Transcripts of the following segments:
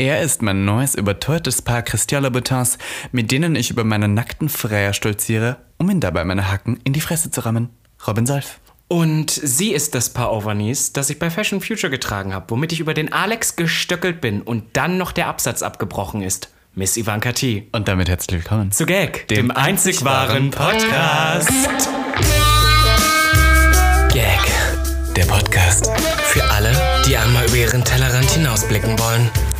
Er ist mein neues überteuertes Paar Christian Louboutins, mit denen ich über meine nackten Freier stolziere, um ihn dabei meine Hacken in die Fresse zu rammen. Robin Solf. Und sie ist das Paar Overknees, das ich bei Fashion Future getragen habe, womit ich über den Alex gestöckelt bin und dann noch der Absatz abgebrochen ist. Miss Ivanka T. Und damit herzlich willkommen zu Gag, dem, dem einzig wahren Podcast. Gag, der Podcast. Für alle, die einmal über ihren Tellerrand hinausblicken wollen.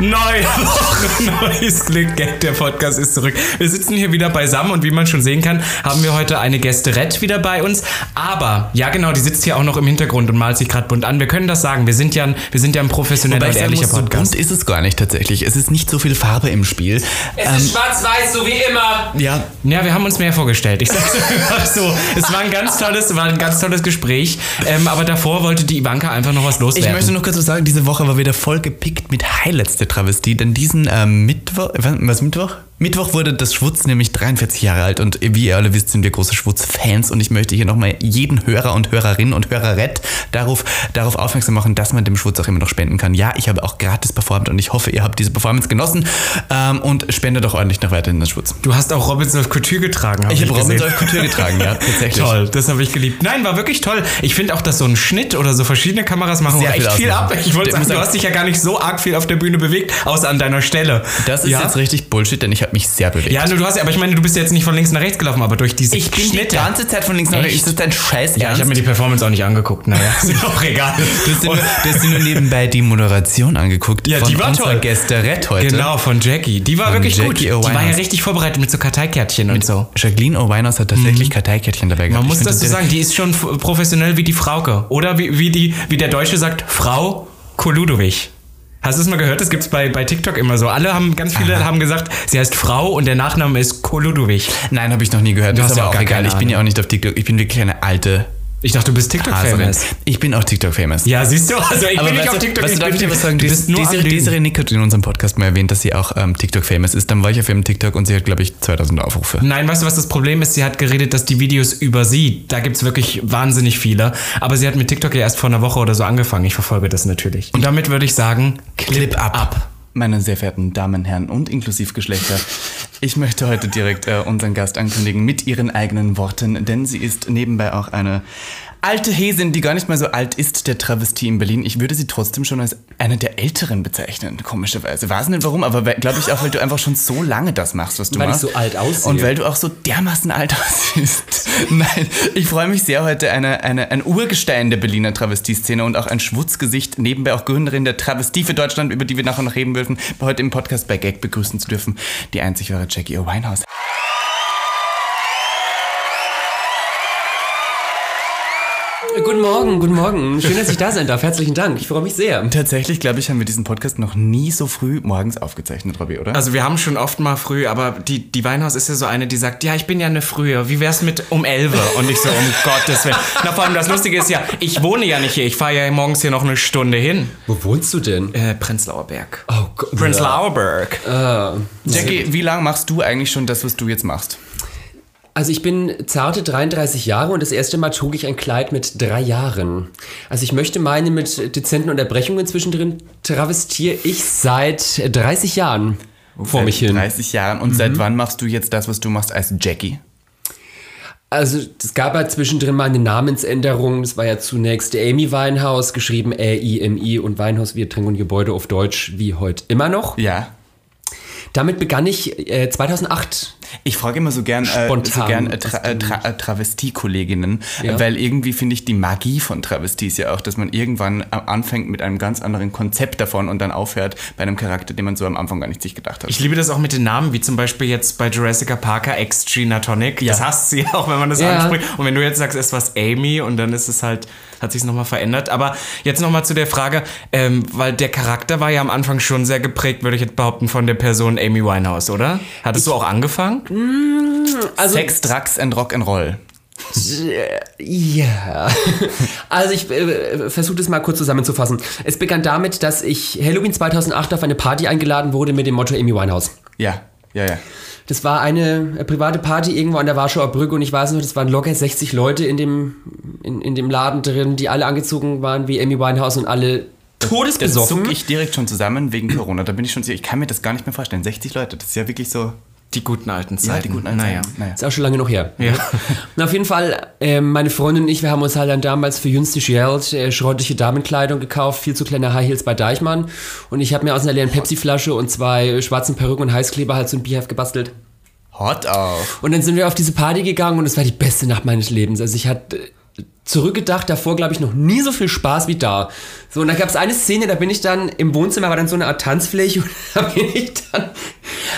Neue Woche, neues Glück. Gag, der Podcast ist zurück. Wir sitzen hier wieder beisammen und wie man schon sehen kann, haben wir heute eine Gästerett wieder bei uns. Aber, ja genau, die sitzt hier auch noch im Hintergrund und malt sich gerade bunt an. Wir können das sagen, wir sind ja ein, wir sind ja ein professioneller und ehrlicher Podcast. So bunt ist es gar nicht tatsächlich. Es ist nicht so viel Farbe im Spiel. Es ähm, ist schwarz-weiß, so wie immer. Ja. Ja, wir haben uns mehr vorgestellt. Ich sag's einfach so. Es war ein ganz tolles, war ein ganz tolles Gespräch. Ähm, aber davor wollte die Ivanka einfach noch was loswerden. Ich möchte noch kurz sagen, diese Woche war wieder voll gepickt mit Highlights Travestie, denn diesen ähm, Mittwoch, was Mittwoch? Mittwoch wurde das Schwutz nämlich 43 Jahre alt und wie ihr alle wisst, sind wir große Schwutz-Fans und ich möchte hier nochmal jeden Hörer und Hörerin und Hörerett darauf, darauf aufmerksam machen, dass man dem Schwutz auch immer noch spenden kann. Ja, ich habe auch gratis performt und ich hoffe, ihr habt diese Performance genossen ähm, und spendet doch ordentlich noch weiter in den Schwutz. Du hast auch Robinson auf Couture getragen. Hab ich habe Robinson auf Couture getragen, ja, tatsächlich. Toll, das habe ich geliebt. Nein, war wirklich toll. Ich finde auch, dass so ein Schnitt oder so verschiedene Kameras machen Sehr echt viel, ab. Ich wollte sagen, du hast dich ja gar nicht so arg viel auf der Bühne bewegt, außer an deiner Stelle. Das ist ja? jetzt richtig Bullshit, denn ich habe mich sehr bewegt. Ja, du hast, aber ich meine, du bist jetzt nicht von links nach rechts gelaufen, aber durch diese Ich bin Schnitte. die ganze Zeit von links nach rechts. Ist das dein Scheiß Ja, ich habe mir die Performance auch nicht angeguckt. Naja, ist auch egal. Du hast, nur, du hast nur nebenbei die Moderation angeguckt. Ja, die war toll. Gästerett heute. Genau, von Jackie. Die war von wirklich Jackie gut. Die war ja richtig vorbereitet mit so Karteikärtchen und so. Jacqueline O'Weiners hat tatsächlich mhm. Karteikärtchen dabei gehabt. Man muss das so sagen, die ist schon professionell wie die Frauke. Oder wie, wie, die, wie der Deutsche sagt, Frau Koludowich. Hast du es mal gehört? Das gibt es bei, bei TikTok immer so. Alle haben, ganz viele Aha. haben gesagt, sie heißt Frau und der Nachname ist Koludowich. Nein, habe ich noch nie gehört. Du das ist aber auch egal. Ich bin ja auch nicht auf TikTok. Ich bin wirklich eine alte ich dachte, du bist TikTok-famous. Ich bin auch TikTok-famous. Ja, siehst du? Also ich Aber bin nicht auf TikTok. Weißt du, darf ich dir was sagen? Du bist nur Desiree, Desiree Nick hat in unserem Podcast mal erwähnt, dass sie auch ähm, TikTok-famous ist. Dann war ich auf ihrem TikTok und sie hat, glaube ich, 2000 Aufrufe. Nein, weißt du, was das Problem ist? Sie hat geredet, dass die Videos über sie, da gibt es wirklich wahnsinnig viele. Aber sie hat mit TikTok ja erst vor einer Woche oder so angefangen. Ich verfolge das natürlich. Und damit würde ich sagen, Clip, Clip up. up. Meine sehr verehrten Damen, Herren und inklusiv Geschlechter, ich möchte heute direkt äh, unseren Gast ankündigen mit ihren eigenen Worten, denn sie ist nebenbei auch eine alte Häsin, die gar nicht mal so alt ist, der Travestie in Berlin. Ich würde sie trotzdem schon als eine der Älteren bezeichnen, komischerweise. Weiß nicht warum, aber glaube ich auch, weil du einfach schon so lange das machst, was du weil machst. Weil ich so alt aussehe. Und weil du auch so dermaßen alt aussiehst. Nein, ich freue mich sehr, heute eine, eine, ein Urgestein der Berliner Travestie-Szene und auch ein Schwutzgesicht, nebenbei auch Gründerin der Travestie für Deutschland, über die wir nachher noch reden dürfen, heute im Podcast bei Gag begrüßen zu dürfen, die einzig wahre Jackie O. Winehouse. Guten Morgen, guten Morgen. Schön, dass ich da sein darf. Herzlichen Dank. Ich freue mich sehr. Tatsächlich, glaube ich, haben wir diesen Podcast noch nie so früh morgens aufgezeichnet, Robby, oder? Also wir haben schon oft mal früh, aber die, die Weinhaus ist ja so eine, die sagt, ja, ich bin ja eine frühe. Wie wär's mit um 11? Und ich so, um Gottes Willen. Na, vor allem das Lustige ist ja, ich wohne ja nicht hier. Ich fahre ja morgens hier noch eine Stunde hin. Wo wohnst du denn? Äh, Prenzlauer Berg. Oh Gott. Prenzlauer Berg. Uh, Jackie, wie lange machst du eigentlich schon das, was du jetzt machst? Also ich bin zarte 33 Jahre und das erste Mal trug ich ein Kleid mit drei Jahren. Also ich möchte meinen, mit dezenten Unterbrechungen zwischendrin travestiere ich seit 30 Jahren vor seit mich hin. 30 Jahren. Und mhm. seit wann machst du jetzt das, was du machst als Jackie? Also es gab ja zwischendrin mal eine Namensänderung. Das war ja zunächst Amy Weinhaus, geschrieben A-I-M-I und Weinhaus wie Tränke und Gebäude auf Deutsch, wie heute immer noch. Ja. Damit begann ich äh, 2008 ich frage immer so gern, äh, so gern äh, Tra äh, Tra äh, Travestie-Kolleginnen, ja. weil irgendwie finde ich die Magie von Travesties ja auch, dass man irgendwann anfängt mit einem ganz anderen Konzept davon und dann aufhört bei einem Charakter, den man so am Anfang gar nicht sich gedacht hat. Ich liebe das auch mit den Namen, wie zum Beispiel jetzt bei Jurassic Parker X Gina Tonic. Ja. Das hasst sie auch, wenn man das ja. anspricht. Und wenn du jetzt sagst, es ist was Amy und dann ist es halt, hat sich nochmal verändert. Aber jetzt nochmal zu der Frage, ähm, weil der Charakter war ja am Anfang schon sehr geprägt, würde ich jetzt behaupten, von der Person Amy Winehouse, oder? Hattest ich, du auch angefangen? Mm, also Sex, Drugs and Rock'n'Roll. äh, ja. Also ich äh, versuche das mal kurz zusammenzufassen. Es begann damit, dass ich Halloween 2008 auf eine Party eingeladen wurde mit dem Motto Amy Winehouse. Ja, ja, ja. Das war eine private Party irgendwo an der Warschauer Brücke und ich weiß noch, das waren locker 60 Leute in dem, in, in dem Laden drin, die alle angezogen waren wie Amy Winehouse und alle todesbesoffen. Das zuck ich direkt schon zusammen wegen Corona. Da bin ich schon sicher, ich kann mir das gar nicht mehr vorstellen. 60 Leute, das ist ja wirklich so. Die guten alten Zeiten. Ja, die guten alten naja. Zeiten. Naja. Ist auch schon lange noch her. Ja. Na, auf jeden Fall, äh, meine Freundin und ich, wir haben uns halt dann damals für günstig Geld äh, schrottliche Damenkleidung gekauft, viel zu kleine High Heels bei Deichmann. Und ich habe mir aus einer leeren Pepsi-Flasche und zwei schwarzen Perücken und Heißkleber halt so ein Bierheft gebastelt. Hot auf. Und dann sind wir auf diese Party gegangen und es war die beste Nacht meines Lebens. Also ich hatte zurückgedacht, davor glaube ich noch nie so viel Spaß wie da. So, und da gab es eine Szene, da bin ich dann im Wohnzimmer, war dann so eine Art Tanzfläche und da bin ich dann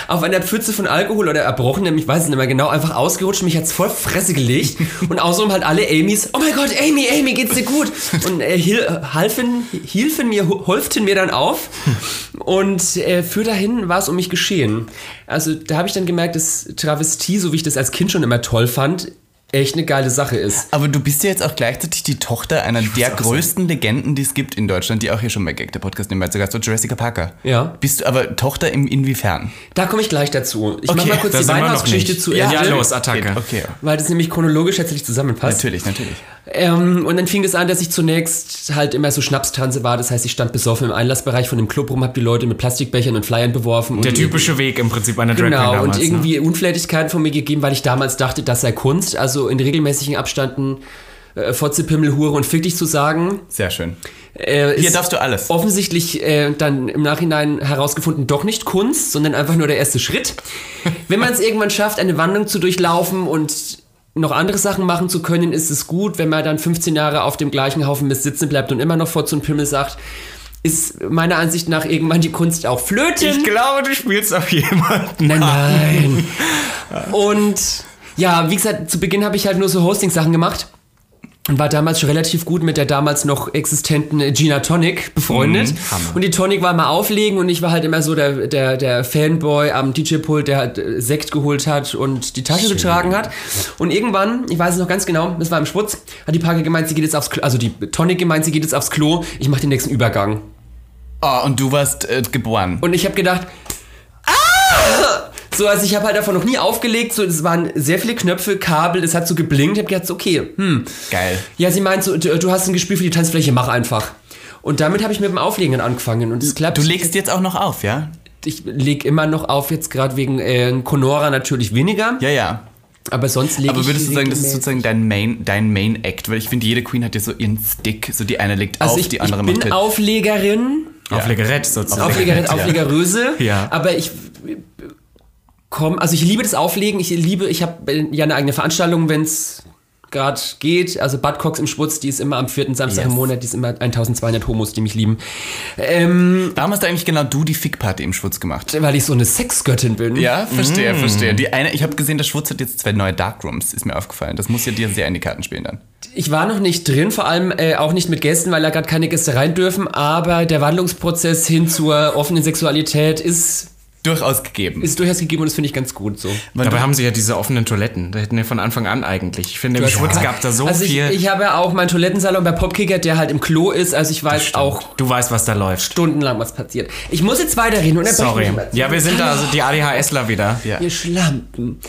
auf einer Pfütze von Alkohol oder erbrochenem, ich weiß es nicht mehr genau, einfach ausgerutscht, mich hat's voll Fresse gelegt und außerdem halt alle Amy's, oh mein Gott, Amy, Amy, geht's dir gut? Und äh, halfen, hilfen mir, holften mir dann auf und äh, für dahin war es um mich geschehen. Also da habe ich dann gemerkt, dass Travestie, so wie ich das als Kind schon immer toll fand, echt eine geile Sache ist. Aber du bist ja jetzt auch gleichzeitig die Tochter einer der größten Legenden, die es gibt in Deutschland, die auch hier schon bei Gag, der Podcast nebenbei zu Gast war, Jurassic Parker. Ja. Bist du aber Tochter im inwiefern? Da komme ich gleich dazu. Ich Okay, mach mal kurz da die Weihnachtsgeschichte zu Ja, Ende, los, Attacke. Okay, weil das nämlich chronologisch jetzt nicht zusammenpasst. natürlich, natürlich. Ähm, und dann fing es an, dass ich zunächst halt immer so Schnapstanze war. Das heißt, ich stand besoffen im Einlassbereich von dem Club rum, hab die Leute mit Plastikbechern und Flyern beworfen. Der typische Weg im Prinzip einer Drag Queen Genau, damals. und irgendwie Unflätigkeiten von mir gegeben, weil ich damals dachte, das sei Kunst. Also in regelmäßigen Abständen äh, Fotze, Pimmel, Hure und Fick dich zu sagen. Sehr schön. Äh, Hier darfst du alles. offensichtlich äh, dann im Nachhinein herausgefunden, doch nicht Kunst, sondern einfach nur der erste Schritt. Wenn man es irgendwann schafft, eine Wandlung zu durchlaufen und noch andere Sachen machen zu können, ist es gut. Wenn man dann 15 Jahre auf dem gleichen Haufen Mist sitzen bleibt und immer noch Fotze und Pimmel sagt, ist meiner Ansicht nach irgendwann die Kunst auch Flöten. Ich glaube, du spielst auf jemanden. Nein, nein. Und ja, wie gesagt, zu Beginn habe ich halt nur so Hosting-Sachen gemacht. Und war damals schon relativ gut mit der damals noch existenten Gina Tonic befreundet. und die Tonic war mal auflegen und ich war halt immer so der, der, der Fanboy am DJ-Pult, der halt äh, Sekt geholt hat und die Tasche getragen hat. Und irgendwann, ich weiß es noch ganz genau, das war im Schwutz, hat die Parke gemeint, sie geht jetzt aufs Klo, also die Tonic gemeint, sie geht jetzt aufs Klo, ich mache den nächsten Übergang. Oh, und du warst äh, geboren. Und ich habe gedacht, ah! So, also ich habe halt davon noch nie aufgelegt. So, es waren sehr viele Knöpfe, Kabel, es hat so geblinkt. Ich habe gedacht, so, okay, hm. Geil. Ja, sie meint so, du, du hast ein Gespür für die Tanzfläche, mach einfach. Und damit habe ich mit dem Auflegen angefangen und es klappt. Du legst jetzt auch noch auf, ja? Ich leg immer noch auf, jetzt gerade wegen äh, Conora natürlich weniger. Ja, ja. Aber sonst lege ich. Aber würdest du sagen, das ist sozusagen dein Main, dein Main Act? Weil ich finde, jede Queen hat ja so ihren Stick. So die eine legt Also auf, ich, die andere ich macht bin halt. Auflegerin, Auflegerett sozusagen. Auflegerin, ja. Auflegeröse. Ja. Aber ich komm, also ich liebe das Auflegen. Ich liebe, ich habe ja eine eigene Veranstaltung, wenn es gerade geht. Also Bad Cox im Schwutz, die ist immer am vierten Samstag Yes. im Monat, die ist immer 1200 Homos, die mich lieben. Ähm, Warum hast du eigentlich genau du die Fickparty im Schwutz gemacht? weil ich so eine Sexgöttin bin. Ja, verstehe, verstehe. Die eine, ich habe gesehen, der Schwutz hat jetzt zwei neue Darkrooms, ist mir aufgefallen. Das muss ja dir sehr in die Karten spielen dann. Ich war noch nicht drin, vor allem äh, auch nicht mit Gästen, weil da gerade keine Gäste rein dürfen. Aber der Wandlungsprozess hin zur offenen Sexualität ist, Durchaus gegeben. ist durchaus gegeben und das finde ich ganz gut so. Weil Dabei haben sie ja diese offenen Toiletten. Da hätten wir von Anfang an eigentlich. Ich finde, im Schwutz gab da so also ich, viel. ich habe ja auch meinen Toilettensalon bei Popkicker, der halt im Klo ist. Also ich weiß auch du weißt, was da läuft. stundenlang, was passiert. Ich muss jetzt weiterreden. Und Sorry. Ja, wir sind da, also die ADHSler wieder. Ja. Ihr Schlampen.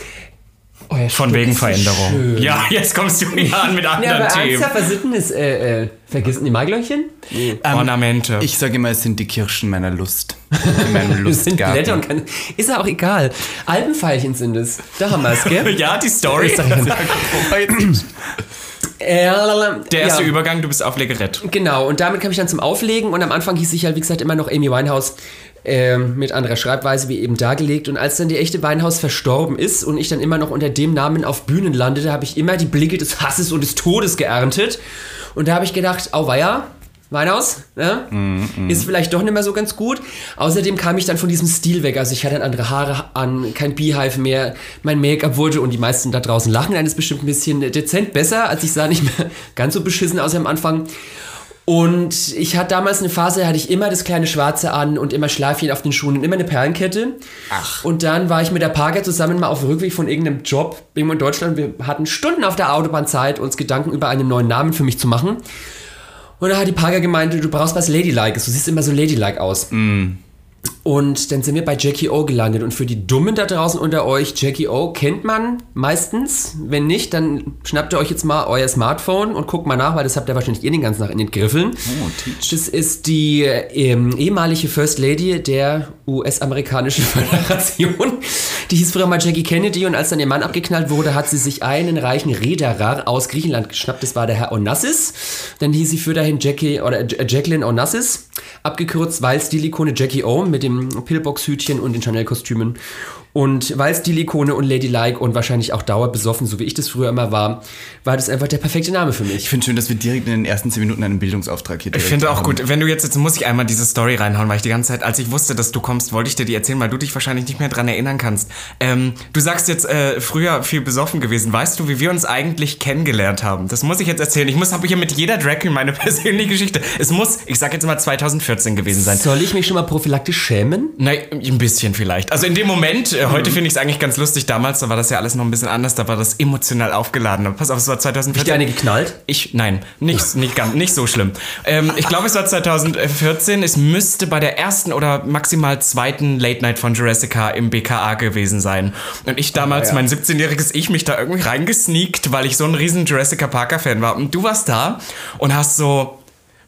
Euer Von Stück wegen Veränderung. schön. Ja, jetzt kommst du wieder an mit Ja, anderen aber Themen. was sind das? Äh, äh, vergessen die Maiglöckchen? Ähm, Ornamente. Ich sage immer, es sind die Kirschen meiner Lust. In meinem sind Lustgarten. Blätter und keine, Ist ja auch egal. Alpenfeilchen sind es. Da haben wir es, gell? ja, die Story. Äh, Der erste ja. Übergang, du bist Auflegerett. Genau, und damit kam ich dann zum Auflegen und am Anfang hieß ich halt, wie gesagt, immer noch Amy Winehouse ähm, mit anderer Schreibweise wie eben dargelegt. Und als dann die echte Winehouse verstorben ist und ich dann immer noch unter dem Namen auf Bühnen landete, habe ich immer die Blicke des Hasses und des Todes geerntet. Und da habe ich gedacht, auweia, Winehouse, ne? ist vielleicht doch nicht mehr so ganz gut. Außerdem kam ich dann von diesem Stil weg. Also ich hatte dann andere Haare an, kein Beehive mehr. Mein Make-up wurde, und die meisten da draußen lachen eines bestimmt ein bisschen dezent besser. Als ich sah nicht mehr ganz so beschissen aus am Anfang. Und ich hatte damals eine Phase, da hatte ich immer das kleine Schwarze an und immer Schleifchen auf den Schuhen und immer eine Perlenkette. Ach. Und dann war ich mit der Parker zusammen mal auf dem Rückweg von irgendeinem Job irgendwo in Deutschland. Wir hatten Stunden auf der Autobahn Zeit, uns Gedanken über einen neuen Namen für mich zu machen. Und da hat die Parker gemeint, du brauchst was Ladylikees. Du siehst immer so ladylike aus. Mm. Und dann sind wir bei Jackie O gelandet. Und für die Dummen da draußen unter euch, Jackie O kennt man meistens. Wenn nicht, dann schnappt ihr euch jetzt mal euer Smartphone und guckt mal nach, weil das habt ihr wahrscheinlich ihr den ganzen Tag in den Griffeln. Oh, teach. Das ist die ähm, ehemalige First Lady der US-amerikanischen Föderation. Die hieß früher mal Jackie Kennedy und als dann ihr Mann abgeknallt wurde, hat sie sich einen reichen Reederer aus Griechenland geschnappt. Das war der Herr Onassis. Dann hieß sie für dahin Jackie oder J- Jacqueline Onassis. Abgekürzt, weil Stilikone Jackie O mit dem Pillbox-Hütchen und den Chanel-Kostümen. Und weil Stilikone und Ladylike und wahrscheinlich auch dauerbesoffen, so wie ich das früher immer war, war das einfach der perfekte Name für mich. Ich finde schön, dass wir direkt in den ersten zehn Minuten einen Bildungsauftrag hier Ich finde auch haben. gut, wenn du jetzt, jetzt muss ich einmal diese Story reinhauen, weil ich die ganze Zeit, als ich wusste, dass du kommst, wollte ich dir die erzählen, weil du dich wahrscheinlich nicht mehr dran erinnern kannst. Ähm, du sagst jetzt, äh, früher viel besoffen gewesen. Weißt du, wie wir uns eigentlich kennengelernt haben? Das muss ich jetzt erzählen. Ich muss, habe hier mit jeder Drag Queen meine persönliche Geschichte. Es muss, ich sag jetzt mal 2014 gewesen sein. Soll ich mich schon mal prophylaktisch schämen? Nein, ein bisschen vielleicht. Also in dem Moment, äh, Mhm. heute finde ich es eigentlich ganz lustig. Damals, da war das ja alles noch ein bisschen anders, da war das emotional aufgeladen. Aber pass auf, es war 2014. Dir eine geknallt? Ich, nein, nicht, nicht, ganz, nicht so schlimm. Ähm, ich glaube, es war 2014. Es müsste bei der ersten oder maximal zweiten Late Night von Jurassica im BKA gewesen sein. Und ich damals, ja. mein 17-jähriges Ich, mich da irgendwie reingesneakt, weil ich so ein riesen Jurassica Parker-Fan war. Und du warst da und hast so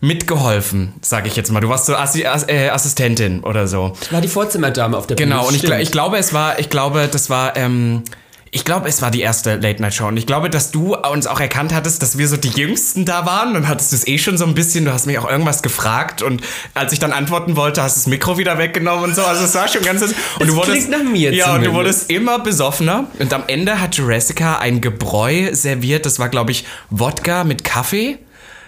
mitgeholfen, sage ich jetzt mal. Du warst so Assi Ass äh, Assistentin oder so. War die Vorzimmerdame auf der Bühne. Genau, und ich, ich glaube, es war, ich glaube, das war, ähm, ich glaube, es war die erste Late-Night-Show. Und ich glaube, dass du uns auch erkannt hattest, dass wir so die Jüngsten da waren. Und hattest es eh schon so ein bisschen, du hast mich auch irgendwas gefragt. Und als ich dann antworten wollte, hast du das Mikro wieder weggenommen und so. Also es war schon ganz... Und du wurdest, nach mir Ja, und du zumindest. wurdest immer besoffener. Und am Ende hat Jurassica ein Gebräu serviert. Das war, glaube ich, Wodka mit Kaffee.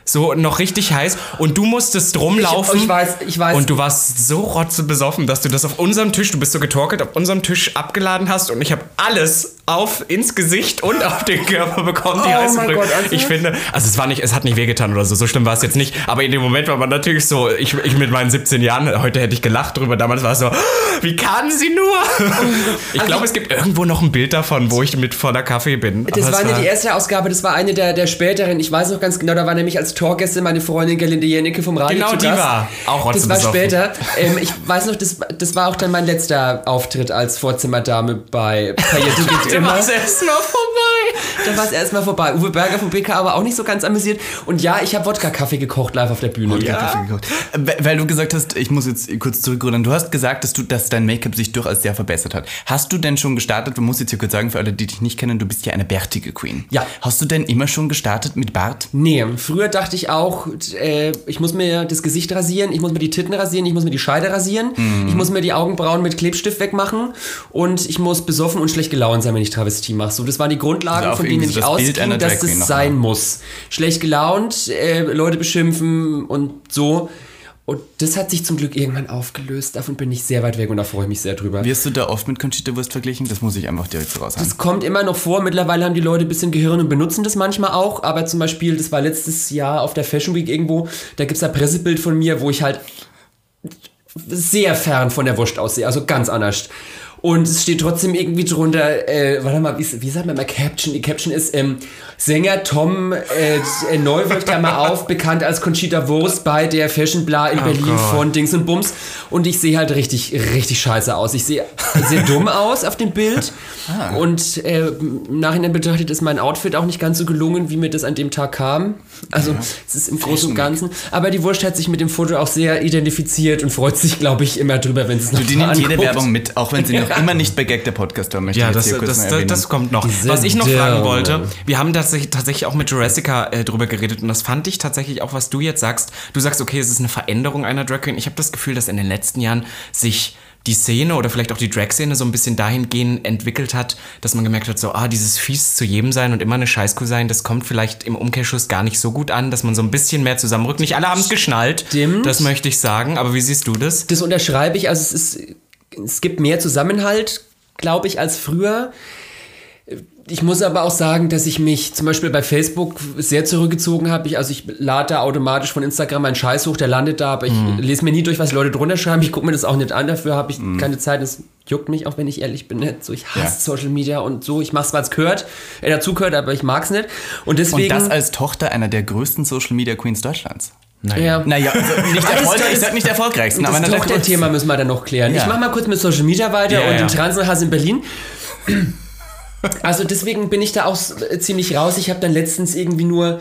So noch richtig heiß. Und du musstest rumlaufen. Ich- ich weiß, ich weiß. Und du warst so rotzebesoffen, dass du das auf unserem Tisch, du bist so getorkelt, auf unserem Tisch abgeladen hast und ich habe alles auf ins Gesicht und auf den Körper bekommen, die Oh Brühe. Gott, ernsthaft? Ich finde, also es war nicht, es hat nicht wehgetan oder so, so schlimm war es jetzt nicht, aber in dem Moment war man natürlich so, ich, ich mit meinen 17 Jahren, heute hätte ich gelacht drüber, damals war es so, wie kann sie nur? Ich glaube, es gibt irgendwo noch ein Bild davon, wo ich mit voller Kaffee bin. Das war nicht die erste Ausgabe, das war eine der, der späteren. Ich weiß noch ganz genau, da war nämlich als Talkgäste meine Freundin Gerlinde Jennecke vom Radio Genau, die Gast. war auch Das war später. Ähm, ich weiß noch, das, das war auch dann mein letzter Auftritt als Vorzimmerdame bei Paillette geht Du immer. warst erst mal vorbei. Da war es erstmal vorbei. Uwe Berger vom BK aber auch nicht so ganz amüsiert. Und ja, ich habe Wodka-Kaffee gekocht live auf der Bühne. Kaffee gekocht. Weil- Weil du gesagt hast, ich muss jetzt kurz zurückrudern. Du hast gesagt, dass, du, dass dein Make-up sich durchaus sehr verbessert hat. Hast du denn schon gestartet? Du musst jetzt hier kurz sagen, für alle, die dich nicht kennen, du bist ja eine bärtige Queen. Ja. Hast du denn immer schon gestartet mit Bart? Nee, früher dachte ich auch, äh, ich muss mir das Gesicht rasieren, ich muss mir die Titten rasieren, ich muss mir die Scheide rasieren, Mhm. ich muss mir die Augenbrauen mit Klebstift wegmachen und ich muss besoffen und schlecht gelaunt sein, wenn ich Travestie mache. So, das waren die Grundlagen, Auch von denen ich so einer Drag dass das noch sein muss. Schlecht gelaunt, äh, Leute beschimpfen und so. Und das hat sich zum Glück irgendwann aufgelöst. Davon bin ich sehr weit weg und da freue ich mich sehr drüber. Wirst du da oft mit Conchita Wurst verglichen? Das muss ich einfach direkt so raushauen. Das kommt immer noch vor. Mittlerweile haben die Leute ein bisschen Gehirn und benutzen das manchmal auch. Aber zum Beispiel, das war letztes Jahr auf der Fashion Week irgendwo, da gibt es ein Pressebild von mir, wo ich halt sehr fern von der Wurst aussehe. Also ganz anders. Und es steht trotzdem irgendwie drunter, äh, warte mal, wie, wie sagt man mal Caption? Die Caption ist, ähm, Sänger Tom äh, äh, Neuwirth, Klammer auf, bekannt als Conchita Wurst bei der Fashion Bla in Berlin Gott. von Dings und Bums. Und ich sehe halt richtig, richtig scheiße aus. Ich sehe sehr dumm aus auf dem Bild. Und äh, im Nachhinein betrachtet ist mein Outfit auch nicht ganz so gelungen, wie mir das an dem Tag kam. Also es ist im Großen und Ganzen. Aber die Wurst hat sich mit dem Foto auch sehr identifiziert und freut sich, glaube ich, immer drüber, wenn es noch Du, die nimmt jede. Werbung mit, auch wenn sie noch immer nicht der Podcast möchte Ja, ich jetzt das, hier kurz das, mal das, das kommt noch. Was ich noch fragen wollte, wir haben tatsächlich, tatsächlich auch mit Jurassica äh, drüber geredet und das fand ich tatsächlich auch, was du jetzt sagst. Du sagst, okay, es ist eine Veränderung einer Drag Queen. Ich habe das Gefühl, dass in den letzten Jahren sich die Szene oder vielleicht auch die Drag-Szene so ein bisschen dahingehend entwickelt hat, dass man gemerkt hat, so, ah, dieses fies zu jedem sein und immer eine Scheißkuh sein, das kommt vielleicht im Umkehrschluss gar nicht so gut an, dass man so ein bisschen mehr zusammenrückt. Nicht alle haben es geschnallt, Stimmt. das möchte ich sagen, aber wie siehst du das? Das unterschreibe ich. Also es ist, es gibt mehr Zusammenhalt, glaube ich, als früher. ich muss aber auch sagen, dass ich mich zum Beispiel bei Facebook sehr zurückgezogen habe. Ich, also ich lade da automatisch von Instagram meinen Scheiß hoch, der landet da, aber ich mm. lese mir nie durch, was Leute drunter schreiben. Ich gucke mir das auch nicht an, dafür habe ich mm. keine Zeit. Das juckt mich, auch wenn ich ehrlich bin. Nicht. So, ich hasse ja. Social Media und so. Ich mache es, weil es gehört, äh, dazu gehört, aber ich mag es nicht. Und deswegen. Und das als Tochter einer der größten Social Media Queens Deutschlands. Naja, naja also nicht Erfolg, ich sag nicht erfolgreichsten, das aber das Thema müssen wir dann noch klären. Ja. Ich mache mal kurz mit Social Media weiter ja, und ja. den Transenhass in Berlin. Also deswegen bin ich da auch ziemlich raus. Ich habe dann letztens irgendwie nur,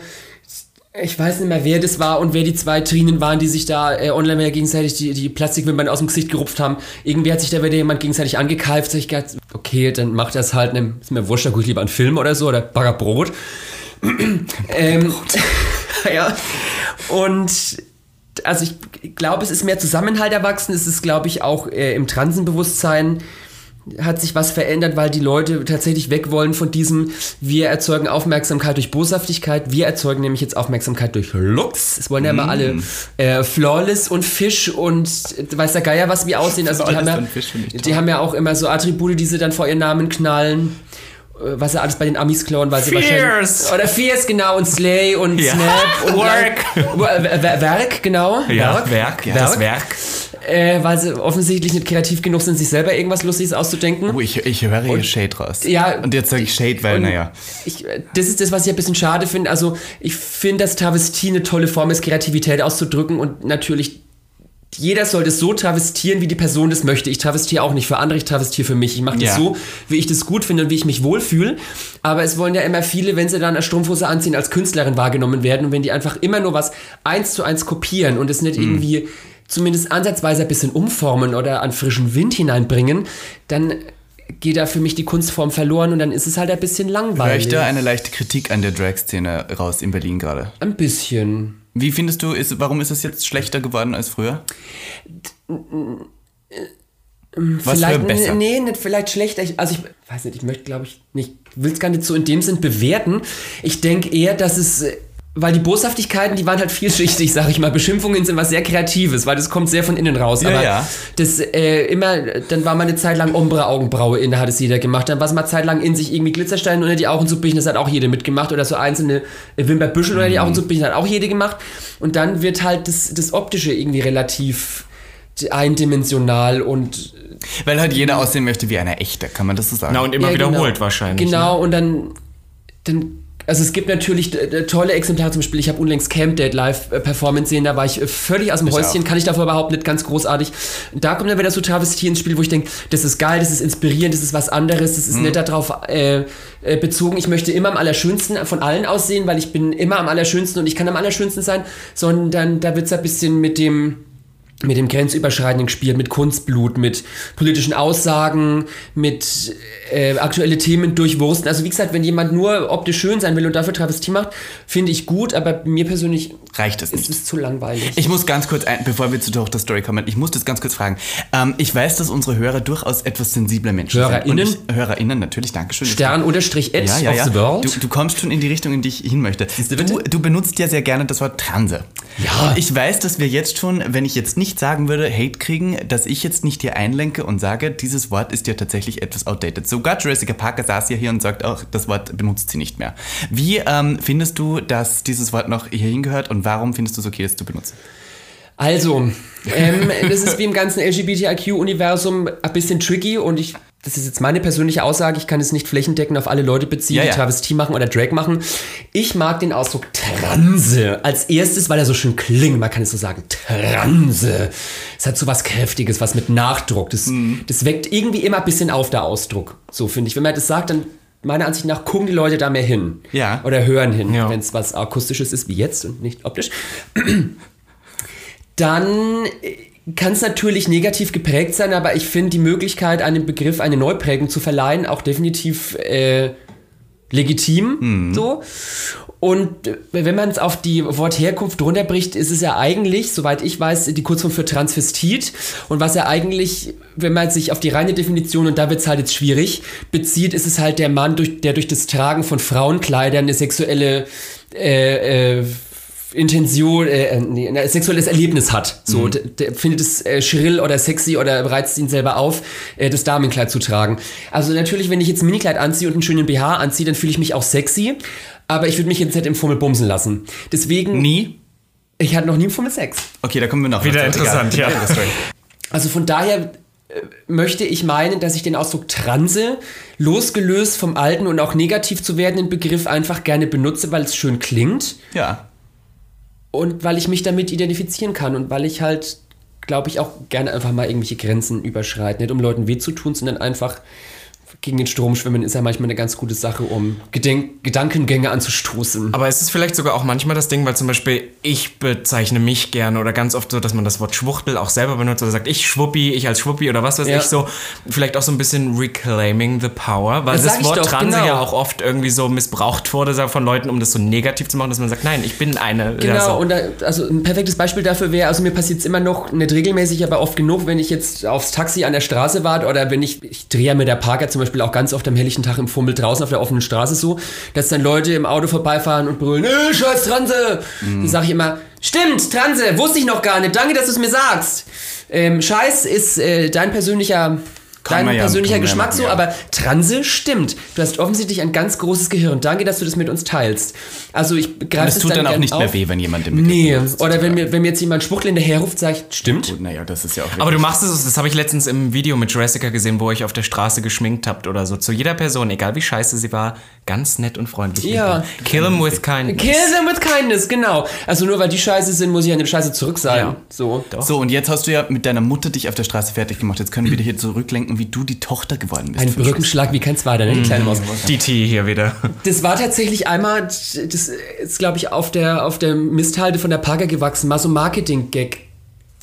ich weiß nicht mehr, wer das war und wer die zwei Trinen waren, die sich da äh, online mehr gegenseitig die, die Plastikwimpern aus dem Gesicht gerupft haben. Irgendwie hat sich da wieder jemand gegenseitig angekeift. Ich gedacht, okay, dann macht das halt, ne, ist mir wurscht, da gucke ich lieber einen Film oder so oder Baggerbrot. ähm, ja. Und also ich glaube, es ist mehr Zusammenhalt erwachsen. Es ist, glaube ich, auch äh, im Transenbewusstsein hat sich was verändert, weil die Leute tatsächlich weg wollen von diesem, wir erzeugen Aufmerksamkeit durch Boshaftigkeit, wir erzeugen nämlich jetzt Aufmerksamkeit durch Looks. Es wollen ja immer mm. alle äh, Flawless und Fisch und weiß der Geier, was wir aussehen. Also die haben, ja, die haben ja auch immer so Attribute, die sie dann vor ihren Namen knallen. Äh, was sie alles bei den Amis klauen, weil sie Fierce. Oder Fierce, genau, und Slay und ja. Snap und Work. Werk, genau. Ja, Werk, Werk, ja. das Werk. Äh, weil sie offensichtlich nicht kreativ genug sind, sich selber irgendwas Lustiges auszudenken. Oh, ich, ich höre hier Shade raus. Ja. Und jetzt sage ich Shade, weil, naja. Ich, das ist das, was ich ein bisschen schade finde. Also, ich finde, dass Travestie eine tolle Form ist, Kreativität auszudrücken und natürlich jeder soll das so travestieren, wie die Person das möchte. Ich travestiere auch nicht für andere, ich travestiere für mich. Ich mache das ja. so, wie ich das gut finde und wie ich mich wohlfühle. Aber es wollen ja immer viele, wenn sie dann eine Strumpfhose anziehen, als Künstlerin wahrgenommen werden. Und wenn die einfach immer nur was eins zu eins kopieren und es nicht mhm. irgendwie zumindest ansatzweise ein bisschen umformen oder an frischen Wind hineinbringen, dann geht da für mich die Kunstform verloren und dann ist es halt ein bisschen langweilig. Hör ich da eine leichte Kritik an der Drag-Szene raus in Berlin gerade? Ein bisschen. Wie findest du, ist, warum ist es jetzt schlechter geworden als früher? Was vielleicht, besser? Nee, nicht vielleicht schlechter. Ich, also ich weiß nicht, ich möchte, glaube ich, nicht, will es gar nicht so in dem Sinn bewerten. Ich denke eher, dass es weil die Boshaftigkeiten, die waren halt vielschichtig, sag ich mal. Beschimpfungen sind was sehr Kreatives, weil das kommt sehr von innen raus. Ja, Aber ja. das äh, immer, dann war mal eine Zeit lang Ombre-Augenbraue in, da hat es jeder gemacht. Dann war es mal Zeit lang in sich irgendwie Glitzersteine unter die Augen zu bichten, das hat auch jeder mitgemacht. Oder so einzelne Wimperbüschel mhm. unter die Augen zu bichten, das hat auch jede gemacht. Und dann wird halt das, das Optische irgendwie relativ eindimensional und weil halt jeder aussehen möchte wie eine echte, kann man das so sagen? Na und immer ja, wiederholt genau. wahrscheinlich. Genau, ne? und dann, dann also es gibt natürlich äh, tolle Exemplare zum Beispiel. Ich habe unlängst Camp Dead Live äh, Performance sehen, da war ich äh, völlig aus dem ich Häuschen, auch. kann ich davor überhaupt nicht ganz großartig. Da kommt dann wieder so Travestie ins Spiel, wo ich denke, das ist geil, das ist inspirierend, das ist was anderes, das ist mhm. nicht darauf äh, bezogen, ich möchte immer am allerschönsten von allen aussehen, weil ich bin immer am allerschönsten und ich kann am allerschönsten sein, sondern da wird es ein bisschen mit dem mit dem grenzüberschreitenden Spiel, mit Kunstblut, mit politischen Aussagen, mit äh, aktuelle Themen durchwursten. Also wie gesagt, wenn jemand nur optisch schön sein will und dafür Travestie macht, finde ich gut, aber mir persönlich reicht es nicht. Ist es zu langweilig. Ich muss ganz kurz, ein, bevor wir zu Tochter Story kommen, ich muss das ganz kurz fragen. Ähm, ich weiß, dass unsere Hörer durchaus etwas sensible Menschen HörerInnen? sind. HörerInnen? HörerInnen, natürlich, Dankeschön. Stern unterstrich ja, ja, ja. Du, du, kommst schon in die Richtung, in die ich hin möchte. Du, du benutzt ja sehr gerne das Wort Transe. Ja. Und ich weiß, dass wir jetzt schon, wenn ich jetzt nicht sagen würde, Hate kriegen, dass ich jetzt nicht hier einlenke und sage, dieses Wort ist ja tatsächlich etwas outdated. Sogar Jurassic Parker saß ja hier und sagt auch, das Wort benutzt sie nicht mehr. Wie ähm, findest du, dass dieses Wort noch hierhin gehört und warum findest du es okay, das zu benutzen? Also, ähm, das ist wie im ganzen LGBTIQ-Universum ein bisschen tricky und ich das ist jetzt meine persönliche Aussage, ich kann es nicht flächendeckend auf alle Leute beziehen, ja, ja. die Travestie machen oder Drag machen. Ich mag den Ausdruck Transe als erstes, weil er so schön klingt. Man kann es so sagen, Transe. Es hat so was Kräftiges, was mit Nachdruck. Das, mhm. das weckt irgendwie immer ein bisschen auf, der Ausdruck. So finde ich. Wenn man das sagt, dann meiner Ansicht nach gucken die Leute da mehr hin. Ja. Oder hören hin, ja. wenn es was Akustisches ist, wie jetzt und nicht optisch. Dann kann es natürlich negativ geprägt sein, aber ich finde die Möglichkeit, einem Begriff eine Neuprägung zu verleihen, auch definitiv äh, legitim. Mhm. So. Und wenn man es auf die Wortherkunft runterbricht, ist es ja eigentlich, soweit ich weiß, die Kurzform für Transvestit. Und was er eigentlich, wenn man sich auf die reine Definition, und da wird es halt jetzt schwierig, bezieht, ist es halt der Mann, durch, der durch das Tragen von Frauenkleidern eine sexuelle äh, äh, Intention, äh, nee, ein sexuelles Erlebnis hat. So, mhm. der, der, findet es äh, schrill oder sexy oder reizt ihn selber auf, äh, das Damenkleid zu tragen. Also natürlich, wenn ich jetzt ein Minikleid anziehe und einen schönen BH anziehe, dann fühle ich mich auch sexy. Aber ich würde mich jetzt nicht im Fummel bumsen lassen. Deswegen. Nie? Ich hatte noch nie im Fummel Sex. Okay, da kommen wir noch. Wieder interessant, ja. Also von daher äh, möchte ich meinen, dass ich den Ausdruck Transe, losgelöst vom alten und auch negativ zu werdenden Begriff, einfach gerne benutze, weil es schön klingt. Ja. Und weil ich mich damit identifizieren kann und weil ich halt, glaube ich, auch gerne einfach mal irgendwelche Grenzen überschreite. Nicht um Leuten weh zu tun, sondern einfach gegen den Strom schwimmen ist ja manchmal eine ganz gute Sache, um Gedenk Gedankengänge anzustoßen. Aber ist es vielleicht sogar auch manchmal das Ding, weil zum Beispiel ich bezeichne mich gerne oder ganz oft so, dass man das Wort Schwuchtel auch selber benutzt oder sagt, ich Schwuppi, ich als Schwuppi oder was weiß ja. ich so. Vielleicht auch so ein bisschen reclaiming the power, weil das, das Wort doch, Transe genau. ja auch oft irgendwie so missbraucht wurde von Leuten, um das so negativ zu machen, dass man sagt, nein, ich bin eine. Genau, so. und da, also ein perfektes Beispiel dafür wäre, also mir passiert es immer noch nicht regelmäßig, aber oft genug, wenn ich jetzt aufs Taxi an der Straße warte oder wenn ich, ich drehe ja mit der Parker zum Beispiel auch ganz oft am helllichen Tag im Fummel draußen auf der offenen Straße so, dass dann Leute im Auto vorbeifahren und brüllen, äh, scheiß Transe! Mhm. Dann sage ich immer, stimmt, Transe, wusste ich noch gar nicht, danke, dass du es mir sagst. Ähm, Scheiß ist äh, dein persönlicher dein persönlicher ja, Geschmack so, ja. aber Transe stimmt. Du hast offensichtlich ein ganz großes Gehirn. Danke, dass du das mit uns teilst. Also ich greife es tut dann, dann auch nicht auf. mehr weh, wenn jemand im Nee, oder wenn mir, wenn mir jetzt jemand Schwuchtel hinterherruft, sage ich, stimmt. Gut, naja, das ist ja auch Aber du machst es, das habe ich letztens im Video mit Jurassica gesehen, wo ich auf der Straße geschminkt habt oder so. Zu jeder Person, egal wie scheiße sie war, ganz nett und freundlich. Ja. Kill them with kindness. Kill them with kindness, genau. Also nur weil die scheiße sind, muss ich an dem Scheiße zurück sein. Ja. So. Doch. so, und jetzt hast du ja mit deiner Mutter dich auf der Straße fertig gemacht. Jetzt können wir wieder hier zurücklenken, wie du die Tochter geworden bist. Ein Brückenschlag wie kein zweiter, ne? Die kleine Maus. Die T hier wieder. Das war tatsächlich einmal, das ist glaube ich auf der, auf der Misthalde von der Parker gewachsen, mal so Marketing-Gag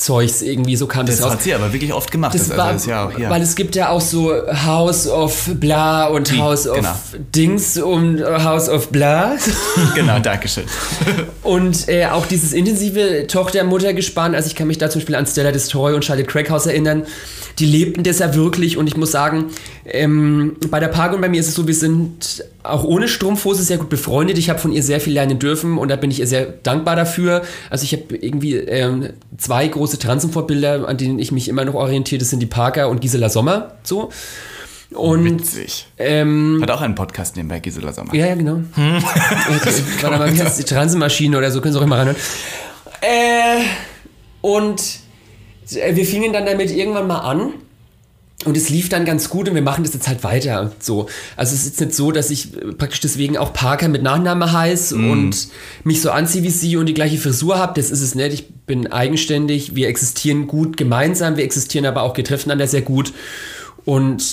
Zeugs irgendwie, so kam das, das raus. Das hat sie aber wirklich oft gemacht. Das, das war, also ja auch, ja. Weil es gibt ja auch so House of Bla und Die, House of genau. Dings und House of Bla. genau, Dankeschön. und äh, auch dieses intensive Tochter-Mutter-Gespann, also ich kann mich da zum Beispiel an Stella Destroy und Charlotte Crackhouse erinnern, die lebten das ja wirklich und ich muss sagen, ähm, bei der Park und bei mir ist es so, wir sind auch ohne Strumpfhose sehr gut befreundet. Ich habe von ihr sehr viel lernen dürfen und da bin ich ihr sehr dankbar dafür. Also ich habe irgendwie ähm, zwei große Transenvorbilder, an denen ich mich immer noch orientiere. Das sind die Parker und Gisela Sommer. So. Und, Witzig. Ähm, Hat auch einen Podcast nebenbei, Gisela Sommer. Ja, ja, genau. Hm. Warte mal, wie heißt die Transenmaschine oder so, können Sie auch immer reinhören. Äh, und wir fingen dann damit irgendwann mal an. Und es lief dann ganz gut und wir machen das jetzt halt weiter. So. Also es ist jetzt nicht so, dass ich äh, praktisch deswegen auch Parker mit Nachname heiße mm. und mich so anziehe wie sie und die gleiche Frisur habe. Das ist es nicht. Ich bin eigenständig. Wir existieren gut gemeinsam. Wir existieren aber auch getrennt einander sehr gut. Und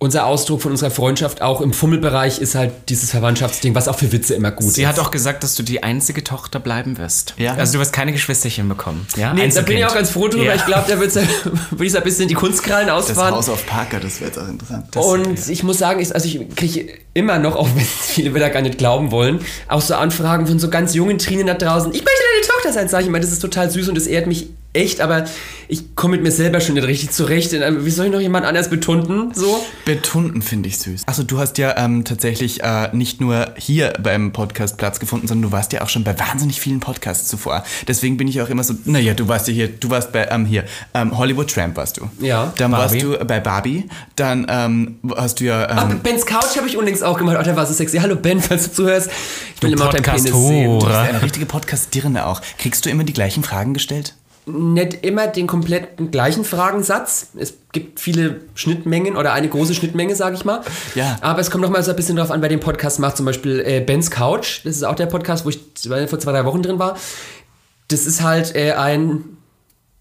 unser Ausdruck von unserer Freundschaft auch im Fummelbereich ist halt dieses Verwandtschaftsding, was auch für Witze immer gut Sie ist. Sie hat auch gesagt, dass du die einzige Tochter bleiben wirst. Ja. Also du wirst keine Geschwisterchen bekommen. Ja? Nee, da bin ich auch ganz froh drüber. Ja. Ich glaube, da wird ich so ein bisschen die Kunstkrallen ausfahren. Das Haus auf Parker, das wäre jetzt auch interessant. Das Und ich muss sagen, ich, also ich kriege immer noch, auch wenn viele wieder gar nicht glauben wollen, auch so Anfragen von so ganz jungen Trinen da draußen. Ich möchte deine Tochter sein, sage ich mal. Das ist total süß und das ehrt mich echt, aber ich komme mit mir selber schon nicht richtig zurecht. Wie soll ich noch jemand anders betunden? So? Betunden finde ich süß. Achso, du hast ja ähm, tatsächlich äh, nicht nur hier beim Podcast Platz gefunden, sondern du warst ja auch schon bei wahnsinnig vielen Podcasts zuvor. Deswegen bin ich auch immer so, naja, du warst ja hier, du warst bei, ähm, hier, ähm, Hollywood Tramp warst du. Ja. Dann Barbie. warst du bei Barbie. Dann ähm, hast du ja. Ähm, Ach, Bens Couch habe ich unlängst auch gemacht. Oh, der war so sexy. Hallo Ben, falls du zuhörst. Ich will immer auch deinen Penis sehen. Du bist eine richtige Podcast-Dirne auch. Kriegst du immer die gleichen Fragen gestellt? Nicht immer den kompletten gleichen Fragensatz. Es gibt viele Schnittmengen oder eine große Schnittmenge, sage ich mal. Ja. Aber es kommt noch mal so ein bisschen drauf an, bei dem Podcast macht zum Beispiel äh, Ben's Couch. Das ist auch der Podcast, wo ich vor zwei, drei Wochen drin war. Das ist halt äh, ein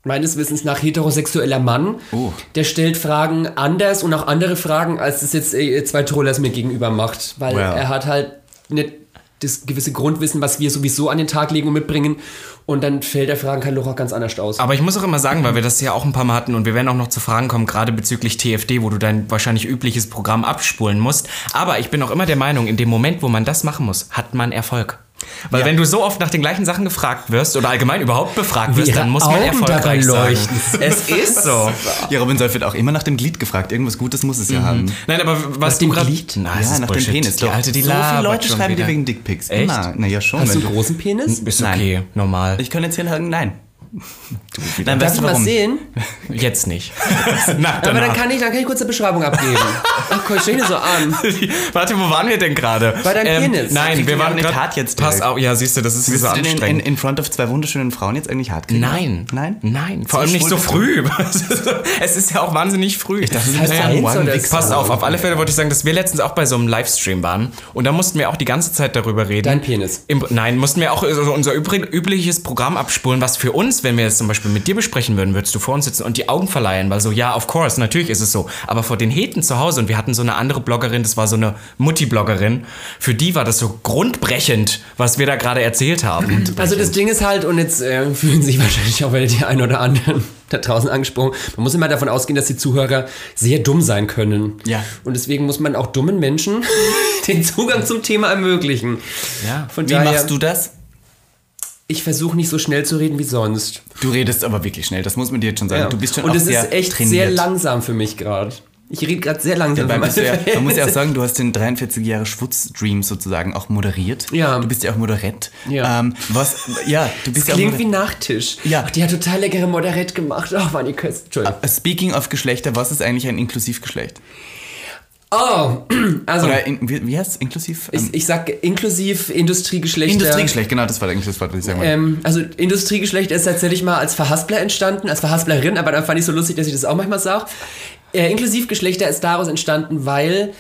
meines Wissens nach heterosexueller Mann. Oh. Der stellt Fragen anders und auch andere Fragen, als es jetzt äh, zwei Trollers mir gegenüber macht. Weil well. er hat halt nicht das gewisse Grundwissen, was wir sowieso an den Tag legen und mitbringen. Und dann fällt der Fragenkatalog auch ganz anders aus. Aber ich muss auch immer sagen, weil wir das ja auch ein paar Mal hatten und wir werden auch noch zu Fragen kommen, gerade bezüglich TFD, wo du dein wahrscheinlich übliches Programm abspulen musst. Aber ich bin auch immer der Meinung, in dem Moment, wo man das machen muss, hat man Erfolg. Weil Ja. wenn du so oft nach den gleichen Sachen gefragt wirst oder allgemein überhaupt befragt wirst, dann muss man Augen erfolgreich dabei sein. leuchten. Es ist so. Ja, Robin Solf wird auch immer nach dem Glied gefragt. Irgendwas Gutes muss es ja haben. Nein, aber was dem du gerade... Glied? Na, ja, nach Bullshit. dem Penis. Die alte, die so viele Leute schon schreiben wieder. dir wegen Dickpics. Echt? Immer. Naja, schon. Hast du einen großen Penis? Ist Nein. okay, normal. Ich kann jetzt hier sagen, nein. Nein, Darf weißt ich du warum? sehen? Jetzt nicht. Nach Aber dann kann ich, dann kann ich kurz eine Beschreibung abgeben. Ach, guck, ich dir so an. Warte, wo waren wir denn gerade? Bei deinem Penis. Nein, wir waren gerade... Tat jetzt Pass auf, ja, siehst du, das ist Willst so du den in, in, anstrengend. in front of zwei wunderschönen Frauen jetzt eigentlich hart kriegen? Nein. Nein? Nein. Vor allem nicht so früh. es ist ja auch wahnsinnig früh. Ich dachte, du bist ein Morgenwichser. Pass auf, auf alle Fälle wollte ich sagen, dass wir letztens auch bei so einem Livestream waren und da mussten wir auch die ganze Zeit darüber reden. Dein Penis. Im, nein, mussten wir auch so unser übliches Programm abspulen, was für uns, wenn wir es zum Beispiel mit dir besprechen würden, würdest du vor uns sitzen und die Augen verleihen, weil so, ja, of course, natürlich ist es so. Aber vor den Heten zu Hause und wir hatten so eine andere Bloggerin, das war so eine Mutti-Bloggerin, für die war das so grundbrechend, was wir da gerade erzählt haben. Also das Ding ist halt, und jetzt äh, fühlen sich wahrscheinlich auch die ein oder anderen da draußen angesprochen, man muss immer davon ausgehen, dass die Zuhörer sehr dumm sein können. Ja. Und deswegen muss man auch dummen Menschen den Zugang zum Thema ermöglichen. Ja. Von Wie daher, machst du das? Ich versuche nicht so schnell zu reden wie sonst. Du redest aber wirklich schnell, das muss man dir jetzt schon sagen. Ja. Du bist schon Und es ist echt trainiert. sehr langsam für mich gerade. Ich rede gerade sehr langsam. Ja, meine man muss ja auch sagen, du hast den 43 Jahre Schwutz-Stream sozusagen auch moderiert. Ja. Du bist ja auch Moderett. Ja. Ähm, was, ja, du bist Das ja auch klingt wie Nachtisch. Ja. Ach, die hat total leckere Moderett gemacht. Ach, waren die Köst. Entschuldigung. Speaking of Geschlechter, was ist eigentlich ein Inklusivgeschlecht? Oh, also Oder in, wie, wie heißt es? Inklusiv? ich, Ähm, ich sag inklusiv Industriegeschlechter. Industriegeschlecht, genau, das war eigentlich das Wort, was ich sagen wollte. Ähm, also Industriegeschlecht ist tatsächlich mal als Verhaspler entstanden, als Verhasplerin, aber dann fand ich so lustig, dass ich das auch manchmal sage. Äh, Inklusivgeschlechter ist daraus entstanden, weil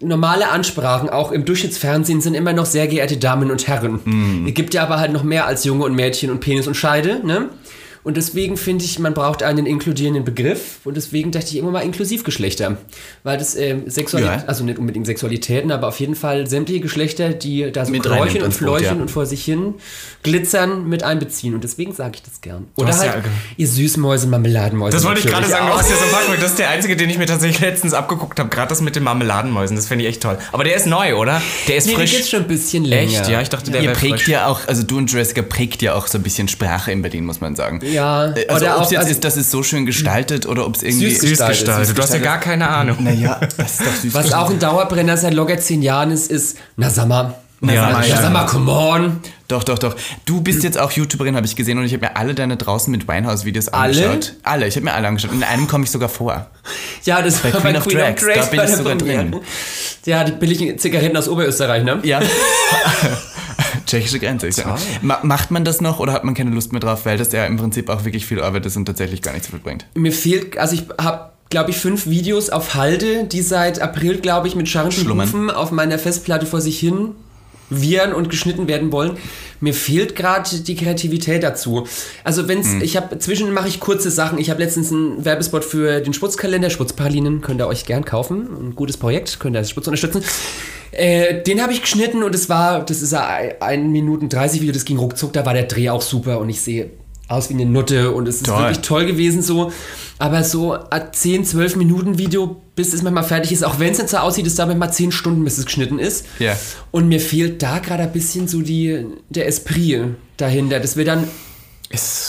normale Ansprachen, auch im Durchschnittsfernsehen, sind immer noch sehr geehrte Damen und Herren. Es gibt ja aber halt noch mehr als Junge und Mädchen und Penis und Scheide, ne? Und deswegen finde ich, man braucht einen inkludierenden Begriff. Und deswegen dachte ich immer mal Inklusivgeschlechter. Weil das äh, Sexualität, Ja. also nicht unbedingt Sexualitäten, aber auf jeden Fall sämtliche Geschlechter, die da so Mit Kräuchen und Boot, Fläuchen ja. und vor sich hin glitzern mit einbeziehen. Und deswegen sage ich das gern. Oder hast halt, ja- ihr Süßmäuse, Marmeladenmäuse. Das wollte ich gerade sagen, du auch. hast ja so ein paar Das ist der einzige, den ich mir tatsächlich letztens abgeguckt habe. Gerade das mit den Marmeladenmäusen. Das finde ich echt toll. Aber der ist neu, oder? Der ist Nee, frisch. gibt's schon ein bisschen länger. Echt? Ja, ich dachte, der Ihr prägt frisch. ja auch, also du und Jessica prägt ja auch so ein bisschen Sprache in Berlin, muss man sagen. Ja, Äh, Also oder ob auch- es jetzt also- ist, dass es so schön gestaltet oder ob es irgendwie... Süß Süß gestaltet. gestaltet. Du hast ja gar keine Ahnung. Naja, das ist doch süß. Was auch ein Dauerbrenner seit locker zehn Jahren ist, ist, na sag mal. Na, Ja, sag mal, ja. na, sag mal, come on. Doch, doch, doch. Du bist jetzt auch YouTuberin, habe ich gesehen, und ich habe mir alle deine draußen mit Winehouse-Videos Alle? angeschaut. Alle? Ich habe mir alle angeschaut. In einem komme ich sogar vor. Ja, das Bei war Queen of Drags, da bin bei ich sogar drin. Ja, die billigen Zigaretten aus Oberösterreich, ne? Ja. Tschechische Grenze. Ich sag. Macht man das noch oder hat man keine Lust mehr drauf, weil das ja im Prinzip auch wirklich viel Arbeit ist und tatsächlich gar nichts viel bringt? Mir fehlt, also ich habe, glaube ich, fünf Videos auf Halde, die seit April, glaube ich, mit scharrenden Schlummern. Hufen auf meiner Festplatte vor sich hin wiehern und geschnitten werden wollen. Mir fehlt gerade die Kreativität dazu. Also wenn's, Hm. ich habe zwischen mache ich kurze Sachen. Ich habe letztens einen Werbespot für den Schmutzkalender, Schmutzpralinen, könnt ihr euch gern kaufen. Ein gutes Projekt, könnt ihr als Schmutz unterstützen. Äh, den habe ich geschnitten und es war, das ist ein 1 Minuten 30 Video, das ging ruckzuck, da war der Dreh auch super und ich sehe aus wie eine Nutte und es ist Toll. wirklich toll gewesen so. Aber so ein 10, 12 Minuten Video, bis es manchmal fertig ist, auch wenn es nicht so aussieht, es dauert manchmal 10 Stunden, bis es geschnitten ist. Ja. Und mir fehlt da gerade ein bisschen so die, der Esprit dahinter. Das wird dann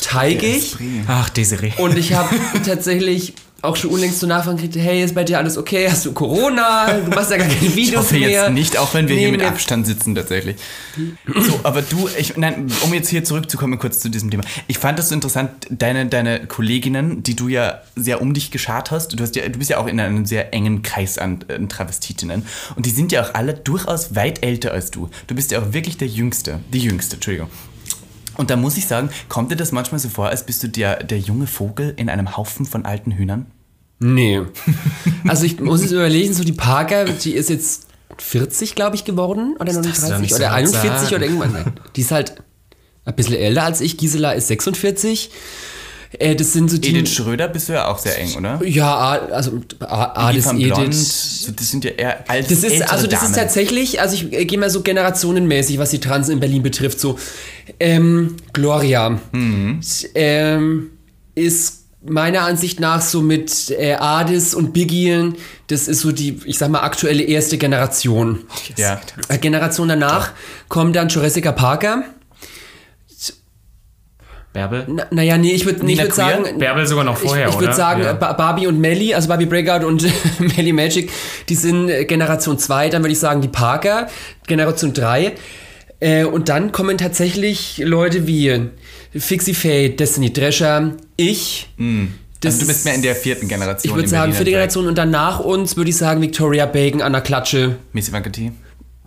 teigig. Ach, Desiree. Und ich habe tatsächlich auch schon unlängst so Nachfragen gekriegt, hey, ist bei dir alles okay? Hast du Corona? Du machst ja gar keine Videos Ich hoffe mehr. jetzt nicht, auch wenn wir hier Nee, mit mir- Abstand sitzen tatsächlich. So, aber du, ich, nein, um jetzt hier zurückzukommen kurz zu diesem Thema. Ich fand das so interessant, deine, deine Kolleginnen, die du ja sehr um dich geschart hast, du, hast ja, du bist ja auch in einem sehr engen Kreis an, äh, Travestitinnen und die sind ja auch alle durchaus weit älter als du. Du bist ja auch wirklich der Jüngste, die Jüngste, Entschuldigung. Und da muss ich sagen, kommt dir das manchmal so vor, als bist du der, der junge Vogel in einem Haufen von alten Hühnern? Nee. Also ich muss es überlegen, so die Parker, die ist jetzt 40, glaube ich, geworden. Oder darfst du doch 39 nicht so oder laut 41 sagen. oder irgendwann. Die ist halt ein bisschen älter als ich. Gisela ist 46. Äh, das sind so die. Edith Schröder bist du ja auch sehr eng, oder? ja, also Adis Edith. das sind ja eher alte Das ist, also das ist Damen. tatsächlich, also ich äh, gehe mal so generationenmäßig, was die Trans in Berlin betrifft, so ähm, Gloria Mhm. ähm, ist meiner Ansicht nach so mit äh, Adis und Biggie, das ist so die, ich sag mal, aktuelle erste Generation. Ja. Äh, Generation danach kommt dann Jurassic Parker. Bärbel? Na, naja, nee, ich würde Nina würd Queer? sagen. Bärbel sogar noch vorher, ich, ich würde sagen, Ja. Ba- Barbie und Melly, also Barbie Breakout und Melly Magic, die sind äh, Generation 2. Dann würde ich sagen, die Parker, Generation 3. Äh, und dann kommen tatsächlich Leute wie Fixie Faye, Destiny Drescher, ich. Das also du bist ist- mehr in der vierten Generation. Ich würde sagen, Berliner vierte. Generation und dann nach uns würde ich sagen Victoria Bacon an der Klatsche. Miss Ivanka T.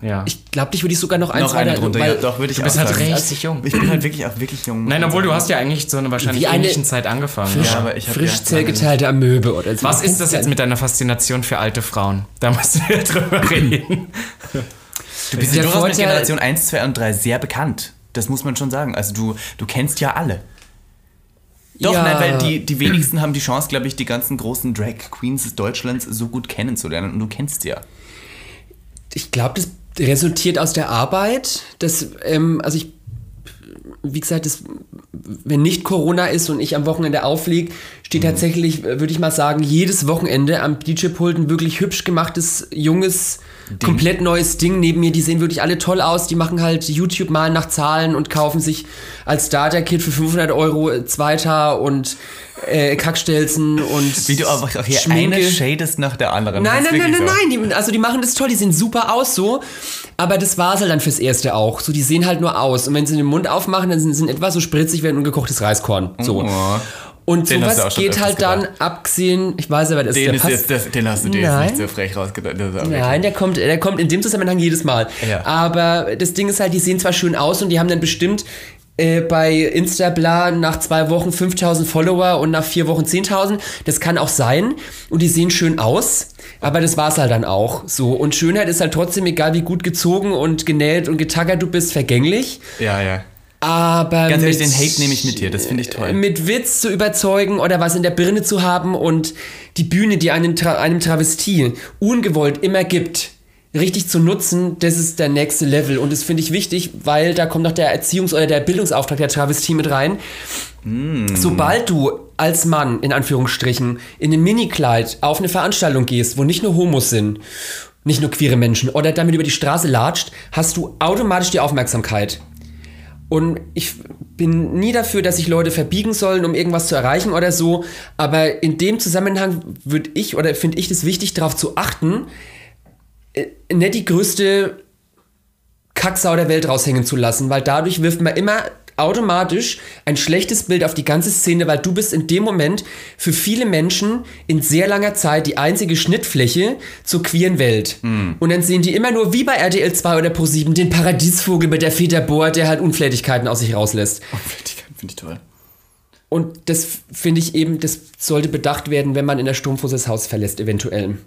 Ja. Ich glaube, dich würde ich sogar noch eins Noch eine drunter, weil- ja, doch, würde ich du bist auch halt sagen. richtig jung. Ich bin halt wirklich auch wirklich jung. Nein, obwohl du hast ja eigentlich zu einer wahrscheinlich Wie eine- ähnlichen Zeit angefangen. frisch, Ja. aber ich frisch ja- zellgeteilte Amöbe oder so. Was ist das jetzt mit deiner Faszination für alte Frauen? Da musst wir drüber reden. Du bist Der ja durchaus mit Generation 1, 2 und 3 sehr bekannt. Das muss man schon sagen. Also du, du kennst ja alle. Doch, Ja. nein, weil die, die wenigsten haben die Chance, glaube ich, die ganzen großen Drag Queens Deutschlands so gut kennenzulernen. Und du kennst sie ja. ich glaube, das resultiert aus der Arbeit. Das, ähm, also ich, wie gesagt, das, wenn nicht Corona ist und ich am Wochenende aufliege, steht tatsächlich, äh, würde ich mal sagen, jedes Wochenende am DJ-Pult ein wirklich hübsch gemachtes, junges, komplett neues Ding neben mir. Die sehen wirklich alle toll aus. Die machen halt YouTube mal nach Zahlen und kaufen sich als Starter-Kit für 500 Euro äh, Zweiter und äh, Kackstelzen und Wie du einfach auch hier Schminke. eine shadest nach der anderen. Nein, nein, nein, nein, wirklich nein. Die, also die machen das toll, die sehen super aus so. Aber das war's halt dann fürs Erste auch. So, die sehen halt nur aus. Und wenn sie den Mund aufmachen, dann sind sie etwa so spritzig wie ein ungekochtes Reiskorn. So. Oh. Und Den sowas geht halt dann, abgesehen, ich weiß aber, das Den, der ist jetzt, den hast du dir Nein. jetzt nicht so frech rausgedacht. Ist Nein, der kommt, der kommt in dem Zusammenhang jedes Mal. Ja. Aber das Ding ist halt, die sehen zwar schön aus und die haben dann bestimmt äh, bei Instabla nach zwei Wochen 5000 Follower und nach vier Wochen 10.000. Das kann auch sein. Und die sehen schön aus. Aber das war's halt dann auch. So. Und Schönheit ist halt trotzdem, egal wie gut gezogen und genäht und getackert du bist, vergänglich. Ja, ja. Aber Ganz ehrlich, mit- den Hate nehme ich mit dir. Das finde ich toll. mit Witz zu überzeugen oder was in der Birne zu haben und die Bühne, die einem, Tra einem Travestie ungewollt immer gibt, richtig zu nutzen, das ist der nächste Level. Und das finde ich wichtig, weil da kommt noch der Erziehungs- oder der Bildungsauftrag der Travestie mit rein. Sobald du als Mann, in Anführungsstrichen, in einem Minikleid auf eine Veranstaltung gehst, wo nicht nur Homos sind, nicht nur queere Menschen, oder damit über die Straße latscht, hast du automatisch die Aufmerksamkeit. Und ich bin nie dafür, dass sich Leute verbiegen sollen, um irgendwas zu erreichen oder so. Aber in dem Zusammenhang würde ich oder finde ich es wichtig, darauf zu achten, äh, nicht die größte Kacksau der Welt raushängen zu lassen, weil dadurch wirft man immer automatisch ein schlechtes Bild auf die ganze Szene, weil du bist in dem Moment für viele Menschen in sehr langer Zeit die einzige Schnittfläche zur queeren Welt. Und dann sehen die immer nur wie bei RTL 2 oder Pro7 den Paradiesvogel mit der Feder Bohr, der halt Unflätigkeiten aus sich rauslässt. Finde ich toll. Und das finde ich eben, das sollte bedacht werden, wenn man in der Sturmfuß das Haus verlässt, eventuell.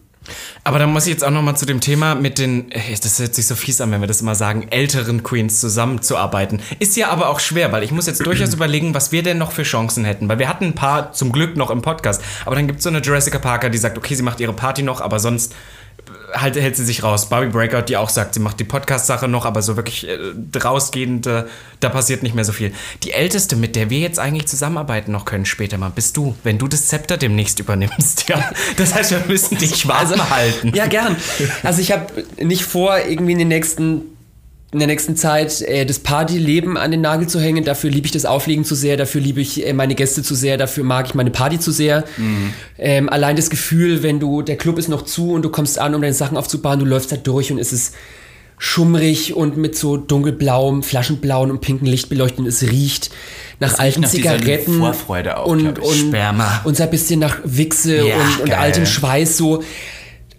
Aber da muss ich jetzt auch noch mal zu dem Thema mit den, äh, das hört sich so fies an, wenn wir das immer sagen, älteren Queens zusammenzuarbeiten. Ist ja aber auch schwer, weil ich muss jetzt durchaus überlegen, was wir denn noch für Chancen hätten. Weil wir hatten ein paar zum Glück noch im Podcast. Aber dann gibt es so eine Jessica Parker, die sagt, okay, sie macht ihre Party noch, aber sonst halt, hält sie sich raus. Barbie Breakout, die auch sagt, sie macht die Podcast-Sache noch, aber so wirklich äh, rausgehende, da passiert nicht mehr so viel. Die älteste, mit der wir jetzt eigentlich zusammenarbeiten noch können später mal, bist du, wenn du das Zepter demnächst übernimmst. Ja, das heißt, wir müssen dich warm halten. Ja, gern. Also ich habe nicht vor, irgendwie in den nächsten in der nächsten Zeit äh, das Partyleben an den Nagel zu hängen. Dafür liebe ich das Auflegen zu sehr, dafür liebe ich äh, meine Gäste zu sehr, dafür mag ich meine Party zu sehr. Ähm, allein das Gefühl, wenn du, der Club ist noch zu und du kommst an, um deine Sachen aufzubauen, du läufst da durch und es ist schummrig und mit so dunkelblauem, flaschenblauen und pinken Licht beleuchtet es riecht nach alten nach dieser Zigaretten Vorfreude auch, und, und, Sperma. und so ein bisschen nach Wichse Ja, und, und altem Schweiß so.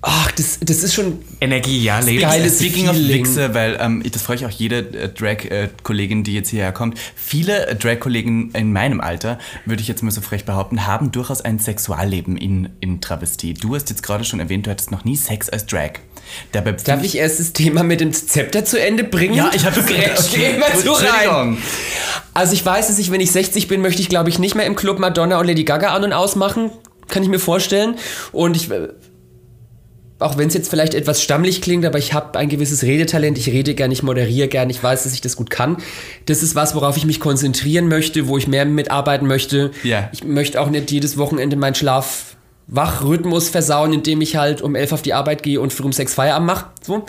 Ach, das, das ist schon Energie, ja. Geiles Speaking of Feeling. Wichse, weil ähm, das freue ich auch jede äh, Drag-Kollegin, die jetzt hierher kommt. Viele äh, Drag-Kollegen in meinem Alter, würde ich jetzt mal so frech behaupten, haben durchaus ein Sexualleben in, in Travestie. Du hast jetzt gerade schon erwähnt, du hattest noch nie Sex als Drag. Dabei Darf ich erst das Thema mit dem Zepter zu Ende bringen? Ja, ich habe Geh mal so rein. Also ich weiß, dass ich, wenn ich 60 bin, möchte ich, glaube ich, nicht mehr im Club Madonna und Lady Gaga an und ausmachen. Kann ich mir vorstellen. Und ich äh, auch wenn es jetzt vielleicht etwas stammlich klingt, aber ich habe ein gewisses Redetalent. Ich rede gern, ich moderiere gern, ich weiß, dass ich das gut kann. Das ist was, worauf ich mich konzentrieren möchte, wo ich mehr mitarbeiten möchte. Ja. Ich möchte auch nicht jedes Wochenende meinen Schlaf Wachrhythmus versauen, indem ich halt um elf auf die Arbeit gehe und früh um sechs Feierabend mache. So.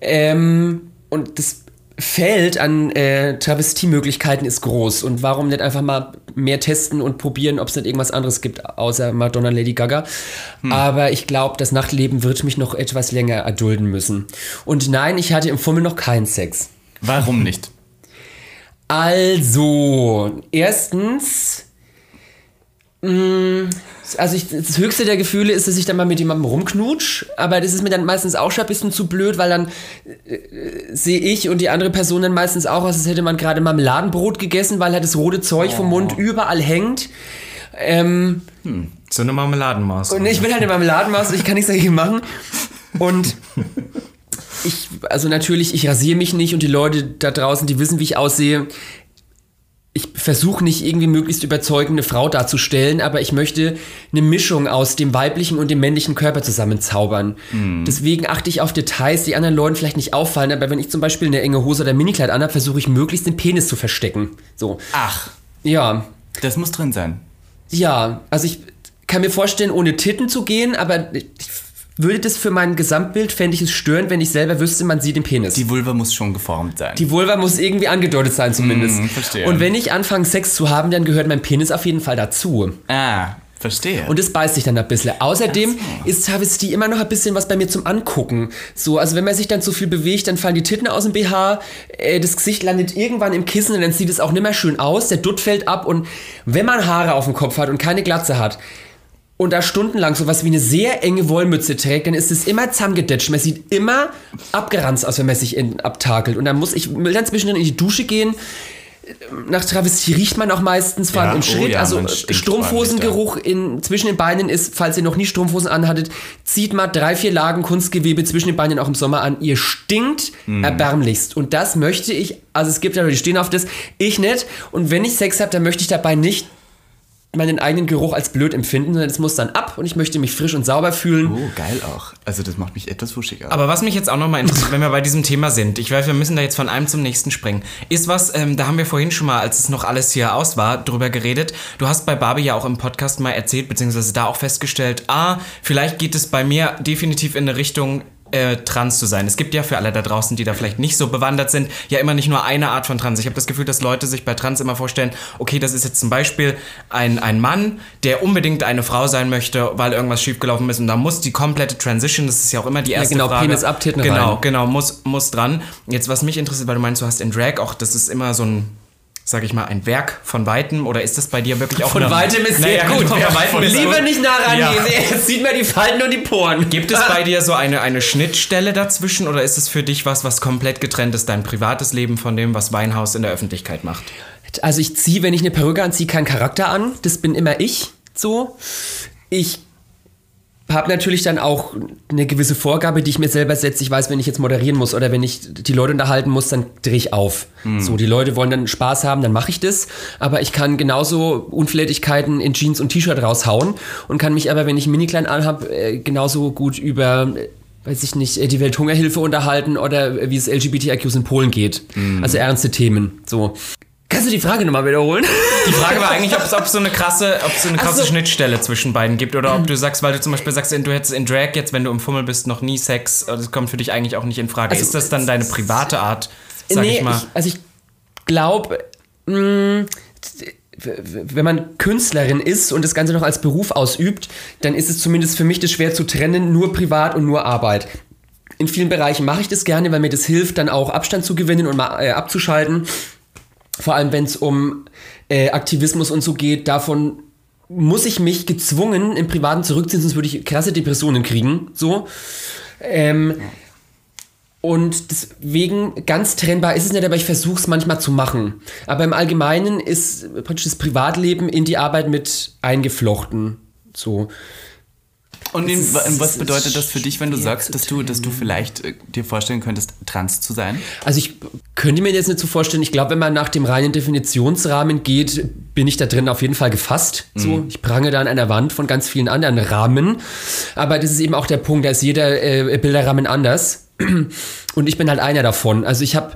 Ähm, und das Feld an äh, Travestiemöglichkeiten ist groß. Und warum nicht einfach mal mehr testen und probieren, ob es nicht irgendwas anderes gibt, außer Madonna Lady Gaga. Hm. Aber ich glaube, das Nachtleben wird mich noch etwas länger erdulden müssen. Und nein, ich hatte im Fummel noch keinen Sex. Warum nicht? Also, erstens also ich, das höchste der Gefühle ist, dass ich dann mal mit jemandem rumknutsch, aber das ist mir dann meistens auch schon ein bisschen zu blöd, weil dann äh, sehe ich und die andere Person dann meistens auch aus, als hätte man gerade Marmeladenbrot gegessen, weil halt das rote Zeug oh. vom Mund überall hängt. Ähm, hm, so eine Marmeladenmaus. Und ich bin halt eine Marmeladenmaus, ich kann nichts dagegen machen. Und ich, also natürlich, ich rasiere mich nicht und die Leute da draußen, die wissen, wie ich aussehe ich versuche nicht irgendwie möglichst überzeugende Frau darzustellen, aber ich möchte eine Mischung aus dem weiblichen und dem männlichen Körper zusammenzaubern. Mm. Deswegen achte ich auf Details, die anderen Leuten vielleicht nicht auffallen, aber wenn ich zum Beispiel eine enge Hose oder Minikleid anhabe, versuche ich möglichst den Penis zu verstecken. So. Ach. Ja. Das muss drin sein. Ja, also ich kann mir vorstellen, ohne Titten zu gehen, aber ich würde das für mein Gesamtbild, fände ich es störend, wenn ich selber wüsste, man sieht den Penis. Die Vulva muss schon geformt sein. Die Vulva muss irgendwie angedeutet sein zumindest. Mm, verstehe. Und wenn ich anfange Sex zu haben, dann gehört mein Penis auf jeden Fall dazu. Ah, Verstehe. Und es beißt sich dann ein bisschen. Außerdem so. ist Travestie immer noch ein bisschen was bei mir zum Angucken. So, also wenn man sich dann zu viel bewegt, dann fallen die Titten aus dem BH, äh, das Gesicht landet irgendwann im Kissen und dann sieht es auch nicht mehr schön aus, der Dutt fällt ab und wenn man Haare auf dem Kopf hat und keine Glatze hat, und da stundenlang sowas wie eine sehr enge Wollmütze trägt, dann ist es immer zusammengedetscht. Man sieht immer abgeranzt aus, wenn man sich in, abtakelt. Und dann muss ich will dann zwischendrin in die Dusche gehen. Nach Travestie riecht man auch meistens, vor allem ja, im Schritt. Oh ja, also Strumpfhosengeruch in, zwischen den Beinen ist, falls ihr noch nie Strumpfhosen anhattet, zieht mal drei, vier Lagen Kunstgewebe zwischen den Beinen auch im Sommer an. Ihr stinkt mm. erbärmlichst. Und das möchte ich, also es gibt ja Leute, die stehen auf das, ich nicht. Und wenn ich Sex habe, dann möchte ich dabei nicht meinen eigenen Geruch als blöd empfinden, sondern es muss dann ab und ich möchte mich frisch und sauber fühlen. Oh, geil auch. Also das macht mich etwas wuschiger. Aber was mich jetzt auch nochmal interessiert, wenn wir bei diesem Thema sind, ich weiß, wir müssen da jetzt von einem zum nächsten springen, ist was, ähm, da haben wir vorhin schon mal, als es noch alles hier aus war, drüber geredet. Du hast bei Barbie ja auch im Podcast mal erzählt, beziehungsweise da auch festgestellt, ah, vielleicht geht es bei mir definitiv in eine Richtung, äh, trans zu sein. Es gibt ja für alle da draußen, die da vielleicht nicht so bewandert sind, ja immer nicht nur eine Art von trans. Ich habe das Gefühl, dass Leute sich bei trans immer vorstellen, okay, das ist jetzt zum Beispiel ein, ein Mann, der unbedingt eine Frau sein möchte, weil irgendwas schiefgelaufen ist und da muss die komplette Transition, das ist ja auch immer die erste ja, genau, Frage. Penis abtitten Genau, rein. genau, muss, muss dran. Jetzt, was mich interessiert, weil du meinst, du hast in Drag auch, das ist immer so ein sag ich mal, ein Werk von Weitem oder ist das bei dir wirklich auch Von Weitem ist sehr naja, gut. Von Weitem Lieber nicht nah rangehen, ja. jetzt sieht man die Falten und die Poren. Gibt es bei dir so eine, eine Schnittstelle dazwischen oder ist es für dich was, was komplett getrennt ist, dein privates Leben von dem, was Weinhaus in der Öffentlichkeit macht? Also ich ziehe, wenn ich eine Perücke anziehe, keinen Charakter an. Das bin immer ich so. Ich habe natürlich dann auch eine gewisse Vorgabe, die ich mir selber setze. Ich weiß, wenn ich jetzt moderieren muss oder wenn ich die Leute unterhalten muss, dann drehe ich auf. Mhm. So, die Leute wollen dann Spaß haben, dann mache ich das. Aber ich kann genauso Unflätigkeiten in Jeans und T-Shirt raushauen und kann mich aber, wenn ich Miniklein anhabe, äh, genauso gut über äh, weiß ich nicht, äh, die Welthungerhilfe unterhalten oder wie es LGBTIQs in Polen geht. Mhm. Also ernste Themen. So. Kannst du die Frage nochmal wiederholen? Die Frage war eigentlich, ob es so eine krasse, ob so eine krasse so. Schnittstelle zwischen beiden gibt oder ob du sagst, weil du zum Beispiel sagst, du hättest in Drag jetzt, wenn du im Fummel bist, noch nie Sex, das kommt für dich eigentlich auch nicht in Frage. Also, ist das dann deine private Art, sag nee, ich mal? Ich, also ich glaube, mm, wenn man Künstlerin ist und das Ganze noch als Beruf ausübt, dann ist es zumindest für mich das schwer zu trennen, nur privat und nur Arbeit. In vielen Bereichen mache ich das gerne, weil mir das hilft, dann auch Abstand zu gewinnen und mal äh, abzuschalten vor allem wenn es um äh, Aktivismus und so geht, davon muss ich mich gezwungen im Privaten zurückziehen, sonst würde ich krasse Depressionen kriegen. So. Ähm, und deswegen ganz trennbar ist es nicht, aber ich versuche es manchmal zu machen. Aber im Allgemeinen ist praktisch das Privatleben in die Arbeit mit eingeflochten. So. Und in, was bedeutet das für dich, wenn du sagst, dass du, dass du vielleicht äh, dir vorstellen könntest, trans zu sein? Also ich könnte mir jetzt nicht so vorstellen, ich glaube, wenn man nach dem reinen Definitionsrahmen geht, bin ich da drin auf jeden Fall gefasst. Mhm. So, ich prange da an einer Wand von ganz vielen anderen Rahmen. Aber das ist eben auch der Punkt, da ist jeder äh, Bilderrahmen anders. Und ich bin halt einer davon. Also ich habe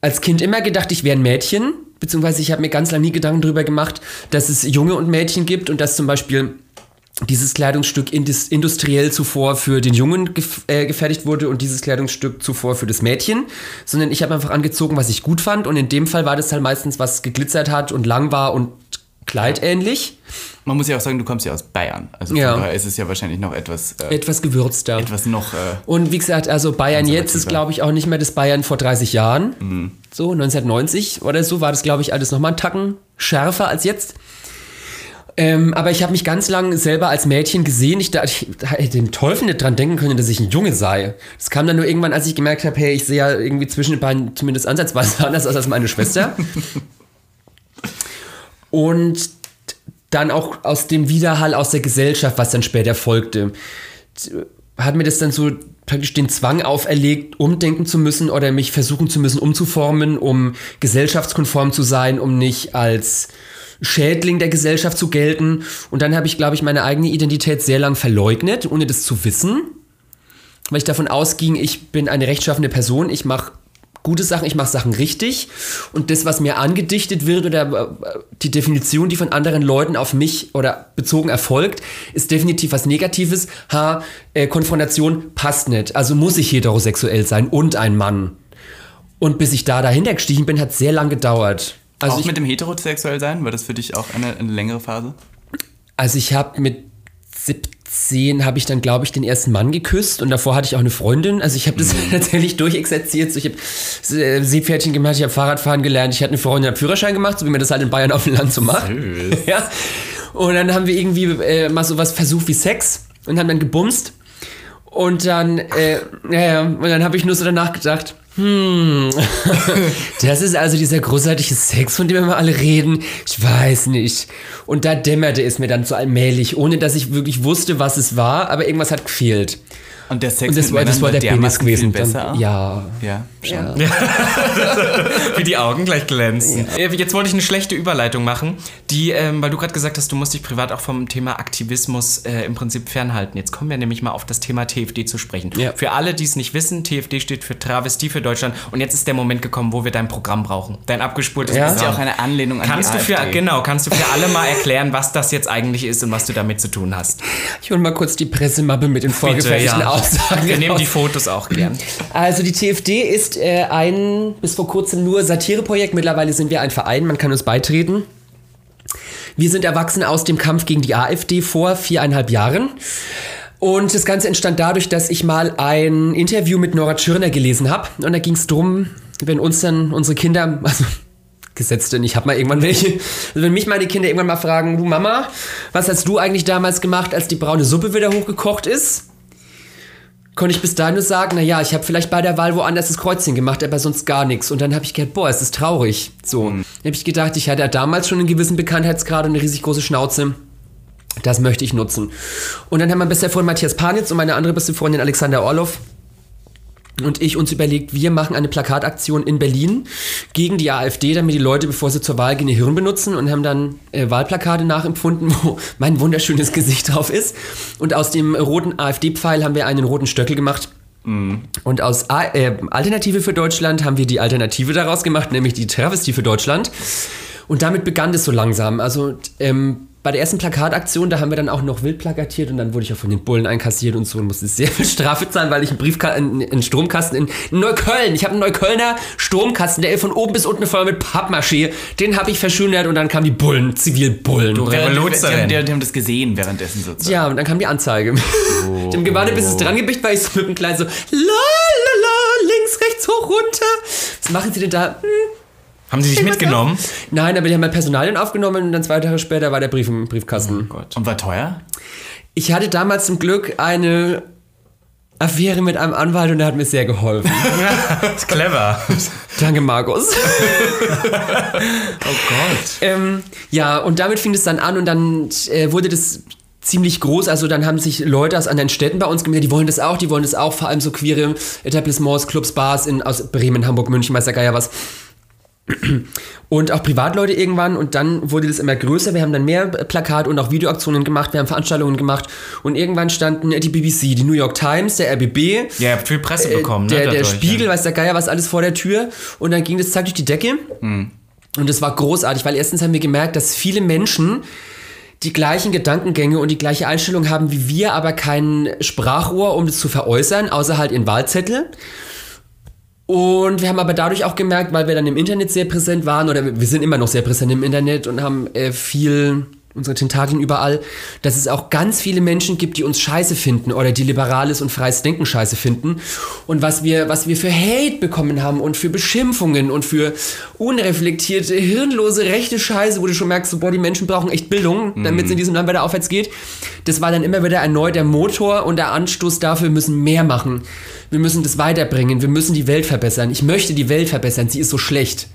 als Kind immer gedacht, ich wäre ein Mädchen, beziehungsweise ich habe mir ganz lange nie Gedanken darüber gemacht, dass es Junge und Mädchen gibt und dass zum Beispiel dieses Kleidungsstück industriell zuvor für den Jungen gef äh, gefertigt wurde und dieses Kleidungsstück zuvor für das Mädchen, sondern ich habe einfach angezogen, was ich gut fand und in dem Fall war das halt meistens was geglitzert hat und lang war und kleidähnlich. Man muss ja auch sagen, du kommst ja aus Bayern. Also ja. daher ist es ja wahrscheinlich noch etwas... Äh, etwas gewürzter. Etwas noch... Äh, und wie gesagt, also Bayern jetzt ist, glaube ich, auch nicht mehr das Bayern vor 30 Jahren. Mhm. So, 1990 oder so war das, glaube ich, alles nochmal einen Tacken schärfer als jetzt. Ähm, aber ich habe mich ganz lang selber als Mädchen gesehen. Ich, ich, ich hätte den Teufel nicht dran denken können, dass ich ein Junge sei. Das kam dann nur irgendwann, als ich gemerkt habe, hey, ich sehe ja irgendwie zwischen den beiden zumindest ansatzweise anders aus als meine Schwester. Und dann auch aus dem Widerhall aus der Gesellschaft, was dann später folgte, hat mir das dann so praktisch den Zwang auferlegt, umdenken zu müssen oder mich versuchen zu müssen, umzuformen, um gesellschaftskonform zu sein, um nicht als Schädling der Gesellschaft zu gelten. Und dann habe ich, glaube ich, meine eigene Identität sehr lang verleugnet, ohne das zu wissen. Weil ich davon ausging, ich bin eine rechtschaffende Person, ich mache gute Sachen, ich mache Sachen richtig. Und das, was mir angedichtet wird oder äh, die Definition, die von anderen Leuten auf mich oder bezogen erfolgt, ist definitiv was Negatives. Ha, äh, Konfrontation passt nicht. Also muss ich heterosexuell sein und ein Mann. Und bis ich da dahinter gestiegen bin, hat sehr lang gedauert. Also auch ich, mit dem heterosexuell sein, war das für dich auch eine, eine längere Phase? Also ich habe mit 17 habe ich dann, glaube ich, den ersten Mann geküsst und davor hatte ich auch eine Freundin. Also ich habe das mhm. tatsächlich durchexerziert. So, ich habe äh, Seepferdchen gemacht, ich habe Fahrradfahren gelernt, ich hatte eine Freundin, habe Führerschein gemacht, so wie man das halt in Bayern auf dem Land so macht. ja. Und dann haben wir irgendwie äh, mal so was versucht wie Sex und haben dann gebumst. Und dann, äh, ja, und dann habe ich nur so danach gedacht, hm, das ist also dieser großartige Sex, von dem wir immer alle reden. Ich weiß nicht. Und da dämmerte es mir dann so allmählich, ohne dass ich wirklich wusste, was es war, aber irgendwas hat gefehlt. Und der Sex und das, mit war, das war der Penis gewesen. Besser dann, ja. Ja, schon. Ja. Wie die Augen gleich glänzen. Ja. Äh, jetzt wollte ich eine schlechte Überleitung machen, die, ähm, weil du gerade gesagt hast, du musst dich privat auch vom Thema Aktivismus äh, im Prinzip fernhalten. Jetzt kommen wir nämlich mal auf das Thema TFD zu sprechen. Ja. Für alle, die es nicht wissen, TFD steht für Travestie für Deutschland. Und jetzt ist der Moment gekommen, wo wir dein Programm brauchen. Dein abgespultes ja. Das ist ja auch eine Anlehnung an kannst die du für, Genau, kannst du für alle mal erklären, was das jetzt eigentlich ist und was du damit zu tun hast? Ich hole mal kurz die Pressemappe mit den vorgefertigten ja. Aussagen. Wir nehmen die Fotos auch gern. Also die TFD ist äh, ein bis vor kurzem nur Satireprojekt. Mittlerweile sind wir ein Verein, man kann uns beitreten. Wir sind erwachsen aus dem Kampf gegen die AfD vor viereinhalb Jahren. Und das Ganze entstand dadurch, dass ich mal ein Interview mit Nora Tschirner gelesen habe. Und da ging es darum, wenn uns dann unsere Kinder, also gesetzt denn ich habe mal irgendwann welche, also wenn mich meine Kinder irgendwann mal fragen, du Mama, was hast du eigentlich damals gemacht, als die braune Suppe wieder hochgekocht ist? Konnte ich bis dahin nur sagen, naja, ich habe vielleicht bei der Wahl woanders das Kreuzchen gemacht, aber sonst gar nichts. Und dann habe ich gedacht, boah, es ist traurig. So. Mhm. Dann habe ich gedacht, ich hatte ja damals schon einen gewissen Bekanntheitsgrad und eine riesig große Schnauze. Das möchte ich nutzen. Und dann haben mein bester Freund Matthias Panitz und meine andere beste Freundin Alexander Orlov und ich uns überlegt, wir machen eine Plakataktion in Berlin gegen die AfD, damit die Leute, bevor sie zur Wahl gehen, ihr Hirn benutzen und haben dann äh, Wahlplakate nachempfunden, wo mein wunderschönes Gesicht drauf ist. Und aus dem roten AfD-Pfeil haben wir einen roten Stöckel gemacht. Mhm. Und aus A äh, Alternative für Deutschland haben wir die Alternative daraus gemacht, nämlich die Travestie für Deutschland. Und damit begann das so langsam. Also ähm, bei der ersten Plakataktion, da haben wir dann auch noch wild plakatiert und dann wurde ich auch von den Bullen einkassiert und so und musste sehr viel Strafe zahlen, weil ich einen Briefkasten, einen Stromkasten in Neukölln, ich habe einen Neuköllner Stromkasten, der ist von oben bis unten voll mit Pappmaché, den habe ich verschönert und dann kamen die Bullen, Zivilbullen. Du Revolutionärin. Die, die, die, haben das gesehen währenddessen sozusagen. Ja, und dann kam die Anzeige. Oh. Dem gewartet, bis es dran gebicht, weil ich so mit dem Kleinen so, la la la, links, rechts, hoch, runter. Was machen Sie denn da? Hm haben sie dich mitgenommen? Nein, aber die haben halt Personalien aufgenommen und dann zwei Tage später war der Brief im Briefkasten. Oh Gott. Und war teuer? Ich hatte damals zum Glück eine Affäre mit einem Anwalt und der hat mir sehr geholfen. ist clever. Danke, Markus. oh Gott. Ähm, ja, und damit fing es dann an und dann äh, wurde das ziemlich groß. Also dann haben sich Leute aus anderen Städten bei uns gemeldet, die wollen das auch, die wollen das auch, vor allem so queere Etablissements, Clubs, Bars in, aus Bremen, Hamburg, München, weiß der Geier was. Und auch Privatleute irgendwann und dann wurde das immer größer. Wir haben dann mehr Plakat und auch Videoaktionen gemacht, wir haben Veranstaltungen gemacht und irgendwann standen die BBC, die New York Times, der RBB. Ja, ihr habt viel Presse äh, bekommen, der, ne? Der Spiegel, ja. weiß der Geier, was alles vor der Tür und dann ging das zack durch die Decke. Mhm. Und es war großartig, weil erstens haben wir gemerkt, dass viele Menschen die gleichen Gedankengänge und die gleiche Einstellung haben wie wir, aber kein Sprachrohr, um das zu veräußern, außer halt ihren Wahlzettel. Und wir haben aber dadurch auch gemerkt, weil wir dann im Internet sehr präsent waren, oder wir sind immer noch sehr präsent im Internet und haben äh, viel unsere Tentakeln überall, dass es auch ganz viele Menschen gibt, die uns scheiße finden oder die liberales und freies Denken scheiße finden. Und was wir, was wir für Hate bekommen haben und für Beschimpfungen und für unreflektierte, hirnlose, rechte Scheiße, wo du schon merkst, so, boah, die Menschen brauchen echt Bildung, damit es in diesem Land weiter aufwärts geht. Das war dann immer wieder erneut der Motor und der Anstoß dafür, wir müssen mehr machen. Wir müssen das weiterbringen. Wir müssen die Welt verbessern. Ich möchte die Welt verbessern. Sie ist so schlecht.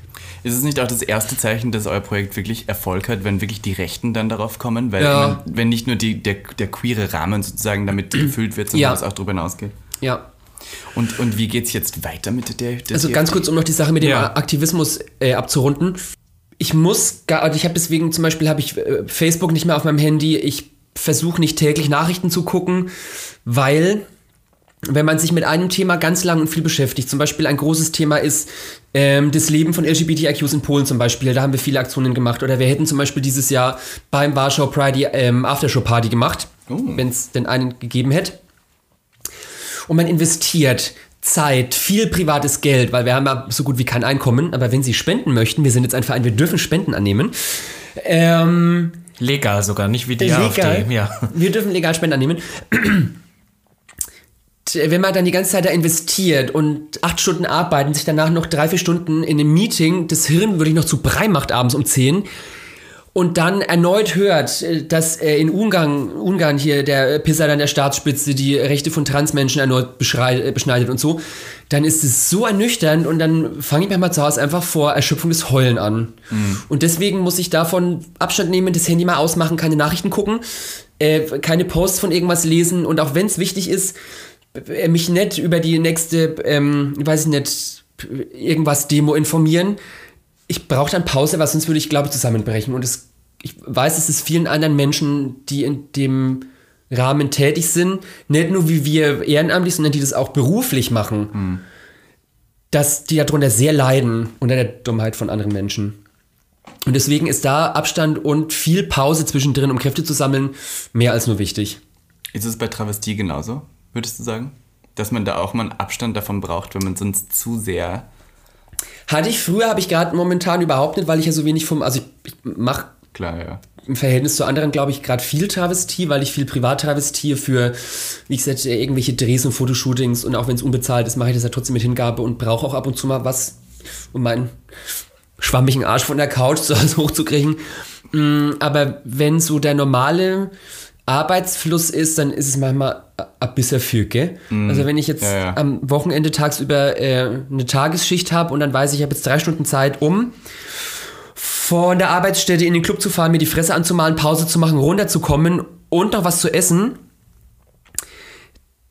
Ist es nicht auch das erste Zeichen, dass euer Projekt wirklich Erfolg hat, wenn wirklich die Rechten dann darauf kommen? Weil ja. man, wenn nicht nur die, der, der queere Rahmen sozusagen damit gefüllt wird, sondern ja. es auch darüber hinausgeht. Ja. Und, und wie geht es jetzt weiter mit der, der Also ganz kurz, um noch die Sache mit dem ja. Aktivismus äh, abzurunden. Ich muss, gar, also ich habe deswegen zum Beispiel habe ich äh, Facebook nicht mehr auf meinem Handy. Ich versuche nicht täglich Nachrichten zu gucken, weil wenn man sich mit einem Thema ganz lang und viel beschäftigt, zum Beispiel ein großes Thema ist ähm, das Leben von LGBTIQs in Polen zum Beispiel, da haben wir viele Aktionen gemacht. Oder wir hätten zum Beispiel dieses Jahr beim Warschau Pride die ähm, Aftershow-Party gemacht, oh. wenn es denn einen gegeben hätte. Und man investiert Zeit, viel privates Geld, weil wir haben ja so gut wie kein Einkommen, aber wenn Sie spenden möchten, wir sind jetzt ein Verein, wir dürfen Spenden annehmen. Ähm, legal sogar, nicht wie die legal, AfD. Ja. Wir dürfen legal Spenden annehmen wenn man dann die ganze Zeit da investiert und acht Stunden arbeitet und sich danach noch drei, vier Stunden in einem Meeting das Hirn wirklich noch zu Brei macht abends um zehn und dann erneut hört, dass in Ungarn, Ungarn hier der Pisser an der Staatsspitze die Rechte von Transmenschen erneut beschneidet und so, dann ist es so ernüchternd und dann fange ich mir mal zu Hause einfach vor Erschöpfung des Heulen an. Mhm. Und deswegen muss ich davon Abstand nehmen, das Handy mal ausmachen, keine Nachrichten gucken, äh, keine Posts von irgendwas lesen und auch wenn es wichtig ist, äh, mich nicht über die nächste, ähm, weiß ich nicht, irgendwas Demo informieren. Ich brauche dann Pause, weil sonst würde ich, glaube ich, zusammenbrechen. Und es, ich weiß, es ist vielen anderen Menschen, die in dem Rahmen tätig sind, nicht nur wie wir ehrenamtlich, sondern die das auch beruflich machen, mhm. dass die darunter sehr leiden unter der Dummheit von anderen Menschen. Und deswegen ist da Abstand und viel Pause zwischendrin, um Kräfte zu sammeln, mehr als nur wichtig. Ist es bei Travestie genauso? Würdest du sagen? Dass man da auch mal einen Abstand davon braucht, wenn man sonst zu sehr. Hatte ich früher, habe ich gerade momentan überhaupt nicht, weil ich ja so wenig vom. Also ich, ich mache. Klar, ja. Im Verhältnis zu anderen, glaube ich, gerade viel Travestie, weil ich viel privat travestiere für, wie gesagt, irgendwelche Drehs und Fotoshootings und auch wenn es unbezahlt ist, mache ich das ja trotzdem mit Hingabe und brauche auch ab und zu mal was, um meinen schwammigen Arsch von der Couch so hochzukriegen. Mm, aber wenn so der normale Arbeitsfluss ist, dann ist es manchmal ein bisschen viel, gell? Mm. Also wenn ich jetzt ja, ja. am Wochenende tagsüber äh, eine Tagesschicht habe und dann weiß ich, ich habe jetzt drei Stunden Zeit, um von der Arbeitsstätte in den Club zu fahren, mir die Fresse anzumalen, Pause zu machen, runterzukommen und noch was zu essen,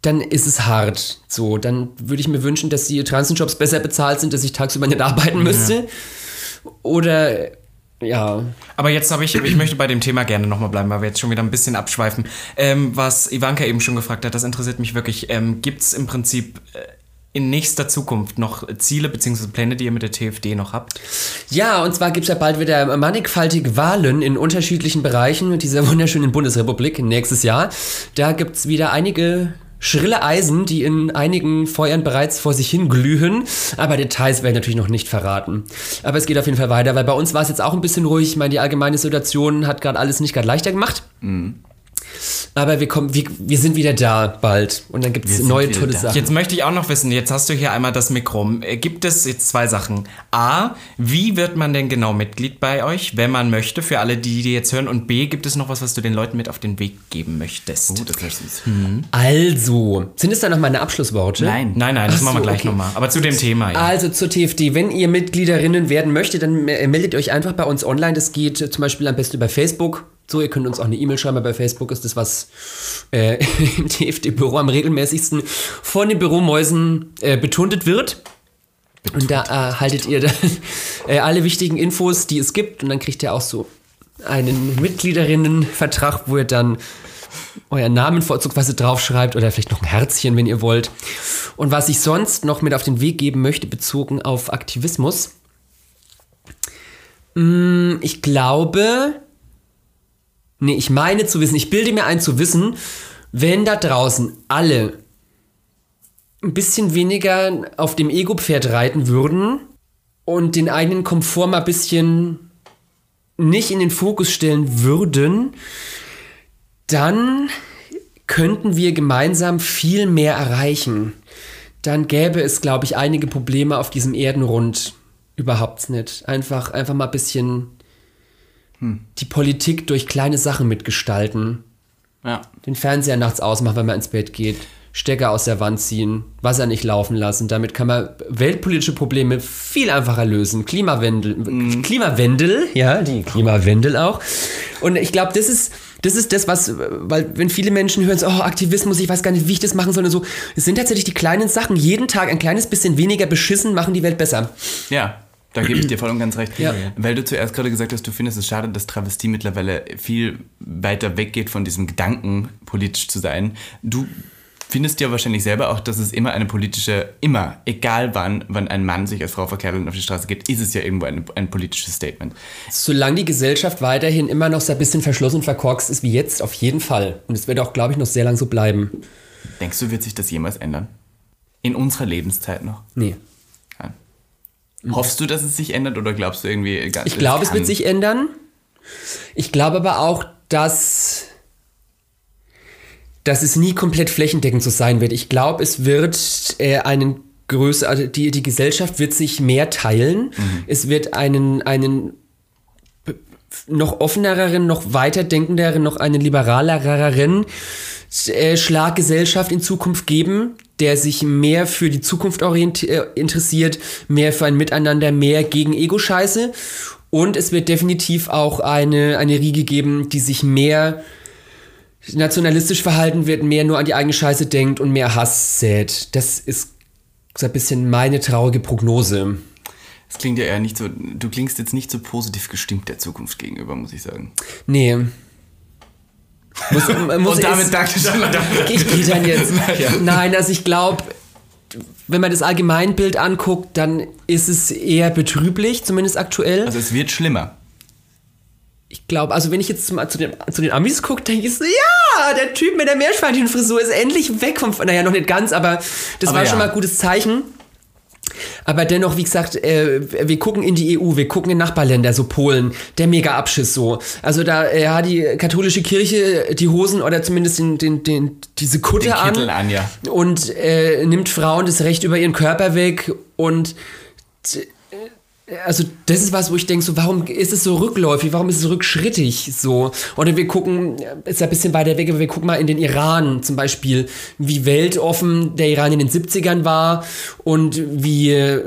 dann ist es hart. So, dann würde ich mir wünschen, dass die Transenjobs besser bezahlt sind, dass ich tagsüber nicht arbeiten müsste. Ja. Oder ja. Aber jetzt habe ich, ich möchte bei dem Thema gerne nochmal bleiben, weil wir jetzt schon wieder ein bisschen abschweifen. Ähm, was Ivanka eben schon gefragt hat, das interessiert mich wirklich. Ähm, Gibt es im Prinzip äh, in nächster Zukunft noch Ziele bzw. Pläne, die ihr mit der TFD noch habt? Ja, und zwar gibt es ja bald wieder mannigfaltig Wahlen in unterschiedlichen Bereichen mit dieser wunderschönen Bundesrepublik nächstes Jahr. Da gibt es wieder einige Schrille Eisen, die in einigen Feuern bereits vor sich hin glühen, aber Details werden natürlich noch nicht verraten. Aber es geht auf jeden Fall weiter, weil bei uns war es jetzt auch ein bisschen ruhig. Ich meine, die allgemeine Situation hat gerade alles nicht gerade leichter gemacht. Mhm. Aber wir, kommen, wir, wir sind wieder da bald und dann gibt es neue tolle da. Sachen. Jetzt möchte ich auch noch wissen, jetzt hast du hier einmal das Mikro. Äh, gibt es jetzt zwei Sachen? A, wie wird man denn genau Mitglied bei euch, wenn man möchte, für alle, die die jetzt hören? Und B, gibt es noch was, was du den Leuten mit auf den Weg geben möchtest? Oh, das süß. Mhm. Also, sind es da noch meine Abschlussworte? Nein. Nein, nein, das Ach machen wir gleich okay. nochmal. Aber zu dem Thema. Ja. Also zur TFD, wenn ihr Mitgliederinnen werden möchtet, dann meldet euch einfach bei uns online. Das geht zum Beispiel am besten über Facebook So, ihr könnt uns auch eine E-Mail schreiben. Bei Facebook ist das, was äh, im TFD-Büro am regelmäßigsten von den Büromäusen äh, betuntet wird. Und da erhaltet ihr dann äh, alle wichtigen Infos, die es gibt. Und dann kriegt ihr auch so einen Mitgliederinnenvertrag, wo ihr dann euren Namen vorzugsweise draufschreibt oder vielleicht noch ein Herzchen, wenn ihr wollt. Und was ich sonst noch mit auf den Weg geben möchte, bezogen auf Aktivismus. Mm, ich glaube, nee, ich meine zu wissen, ich bilde mir ein zu wissen, wenn da draußen alle ein bisschen weniger auf dem Ego-Pferd reiten würden und den eigenen Komfort mal ein bisschen nicht in den Fokus stellen würden, dann könnten wir gemeinsam viel mehr erreichen. Dann gäbe es, glaube ich, einige Probleme auf diesem Erdenrund überhaupt nicht. Einfach, einfach mal ein bisschen hm. die Politik durch kleine Sachen mitgestalten. Ja. Den Fernseher nachts ausmachen, wenn man ins Bett geht. Stecker aus der Wand ziehen, Wasser nicht laufen lassen. Damit kann man weltpolitische Probleme viel einfacher lösen. Klimawandel, mhm. Klimawandel, ja, die Klimawandel auch. Und ich glaube, das ist, das ist das, was, weil wenn viele Menschen hören, so, oh, Aktivismus, ich weiß gar nicht, wie ich das machen soll und so, es sind tatsächlich die kleinen Sachen. Jeden Tag ein kleines bisschen weniger beschissen machen die Welt besser. Ja, da gebe ich dir voll und ganz recht. Ja. Weil du zuerst gerade gesagt hast, du findest es schade, dass Travestie mittlerweile viel weiter weggeht von diesem Gedanken, politisch zu sein. Du findest ja wahrscheinlich selber auch, dass es immer eine politische, immer, egal wann, wenn ein Mann sich als Frau verkehrt und auf die Straße geht, ist es ja irgendwo ein, ein politisches Statement. Solange die Gesellschaft weiterhin immer noch so ein bisschen verschlossen und verkorkst ist wie jetzt, auf jeden Fall. Und es wird auch, glaube ich, noch sehr lang so bleiben. Denkst du, wird sich das jemals ändern? In unserer Lebenszeit noch? Nee. Nein. Hoffst du, dass es sich ändert oder glaubst du irgendwie... Ich glaube, es wird sich ändern. Ich glaube aber auch, dass dass es nie komplett flächendeckend so sein wird. Ich glaube, es wird äh, einen größer, also die, die Gesellschaft wird sich mehr teilen. Mhm. Es wird einen, einen noch offeneren, noch weiterdenkenderen, noch einen liberalereren äh, Schlaggesellschaft in Zukunft geben, der sich mehr für die Zukunft äh, interessiert, mehr für ein Miteinander, mehr gegen Ego-Scheiße. Und es wird definitiv auch eine, eine Riege geben, die sich mehr nationalistisch verhalten wird, mehr nur an die eigene Scheiße denkt und mehr Hass sät. Das ist so ein bisschen meine traurige Prognose. Das klingt ja eher nicht so, du klingst jetzt nicht so positiv gestimmt der Zukunft gegenüber, muss ich sagen. Nee. Muss, muss und damit danke. Ich gehe dann jetzt. Ja. Nein, also ich glaube, wenn man das Allgemeinbild anguckt, dann ist es eher betrüblich, zumindest aktuell. Also es wird schlimmer ich glaube, also wenn ich jetzt mal zu den, zu den Amis gucke, denke ich so, ja, der Typ mit der Meerschweinchenfrisur ist endlich weg vom, naja, noch nicht ganz, aber das aber war ja. schon mal ein gutes Zeichen. Aber dennoch, wie gesagt, äh, wir gucken in die EU, wir gucken in Nachbarländer, so Polen, der mega Abschiss so. Also da äh, hat die katholische Kirche die Hosen oder zumindest den, den, den, diese Kutte an, an ja. und äh, nimmt Frauen das Recht über ihren Körper weg und also das ist was, wo ich denke, so, warum ist es so rückläufig, warum ist es rückschrittig so? Oder wir gucken, ist ein bisschen weiter weg, aber wir gucken mal in den Iran zum Beispiel, wie weltoffen der Iran in den 70ern war und wie, ja,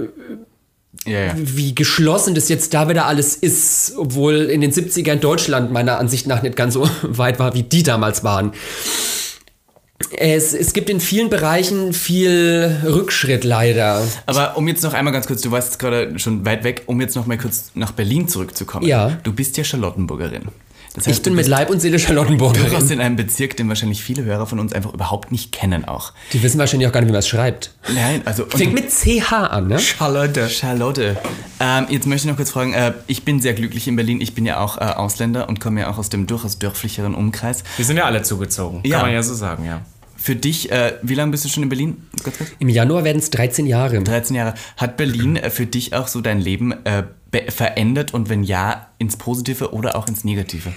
ja. wie geschlossen das jetzt da wieder alles ist, obwohl in den 70ern Deutschland meiner Ansicht nach nicht ganz so weit war, wie die damals waren. Es, es gibt in vielen Bereichen viel Rückschritt leider. Aber um jetzt noch einmal ganz kurz, du warst jetzt gerade schon weit weg, um jetzt noch mal kurz nach Berlin zurückzukommen. Ja. Du bist ja Charlottenburgerin. Das heißt, ich bin mit Leib und Seele Charlottenburgerin. Du hast in einem Bezirk, den wahrscheinlich viele Hörer von uns einfach überhaupt nicht kennen auch. Die wissen wahrscheinlich auch gar nicht, wie man es schreibt. Nein, also... Fängt mit CH an, ne? Charlotte. Charlotte. Ähm, jetzt möchte ich noch kurz fragen, äh, ich bin sehr glücklich in Berlin. Ich bin ja auch äh, Ausländer und komme ja auch aus dem durchaus dörflicheren Umkreis. Wir sind ja alle zugezogen, ja. kann man ja so sagen, ja. Für dich, äh, wie lange bist du schon in Berlin? Im Januar werden es 13 Jahre. 13 Jahre. Hat Berlin äh, für dich auch so dein Leben äh, verändert und wenn ja, ins Positive oder auch ins Negative?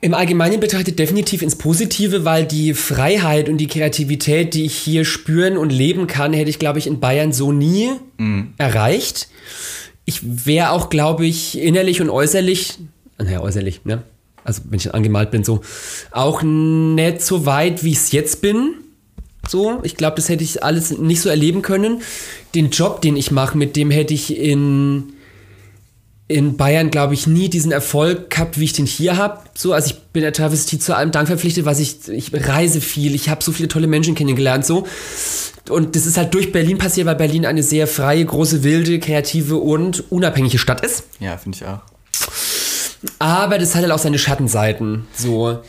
Im Allgemeinen betrachtet definitiv ins Positive, weil die Freiheit und die Kreativität, die ich hier spüren und leben kann, hätte ich, glaube ich, in Bayern so nie mhm. erreicht. Ich wäre auch, glaube ich, innerlich und äußerlich, naja, äußerlich, ne? Also wenn ich angemalt bin, so auch nicht so weit, wie ich es jetzt bin. So, ich glaube, das hätte ich alles nicht so erleben können. Den Job, den ich mache, mit dem hätte ich in in Bayern, glaube ich, nie diesen Erfolg gehabt, wie ich den hier habe. So, also ich bin der Travestie zu allem Dank verpflichtet, was ich, ich reise viel, ich habe so viele tolle Menschen kennengelernt, so. Und das ist halt durch Berlin passiert, weil Berlin eine sehr freie, große, wilde, kreative und unabhängige Stadt ist. Ja, finde ich auch. Aber das hat halt auch seine Schattenseiten, so.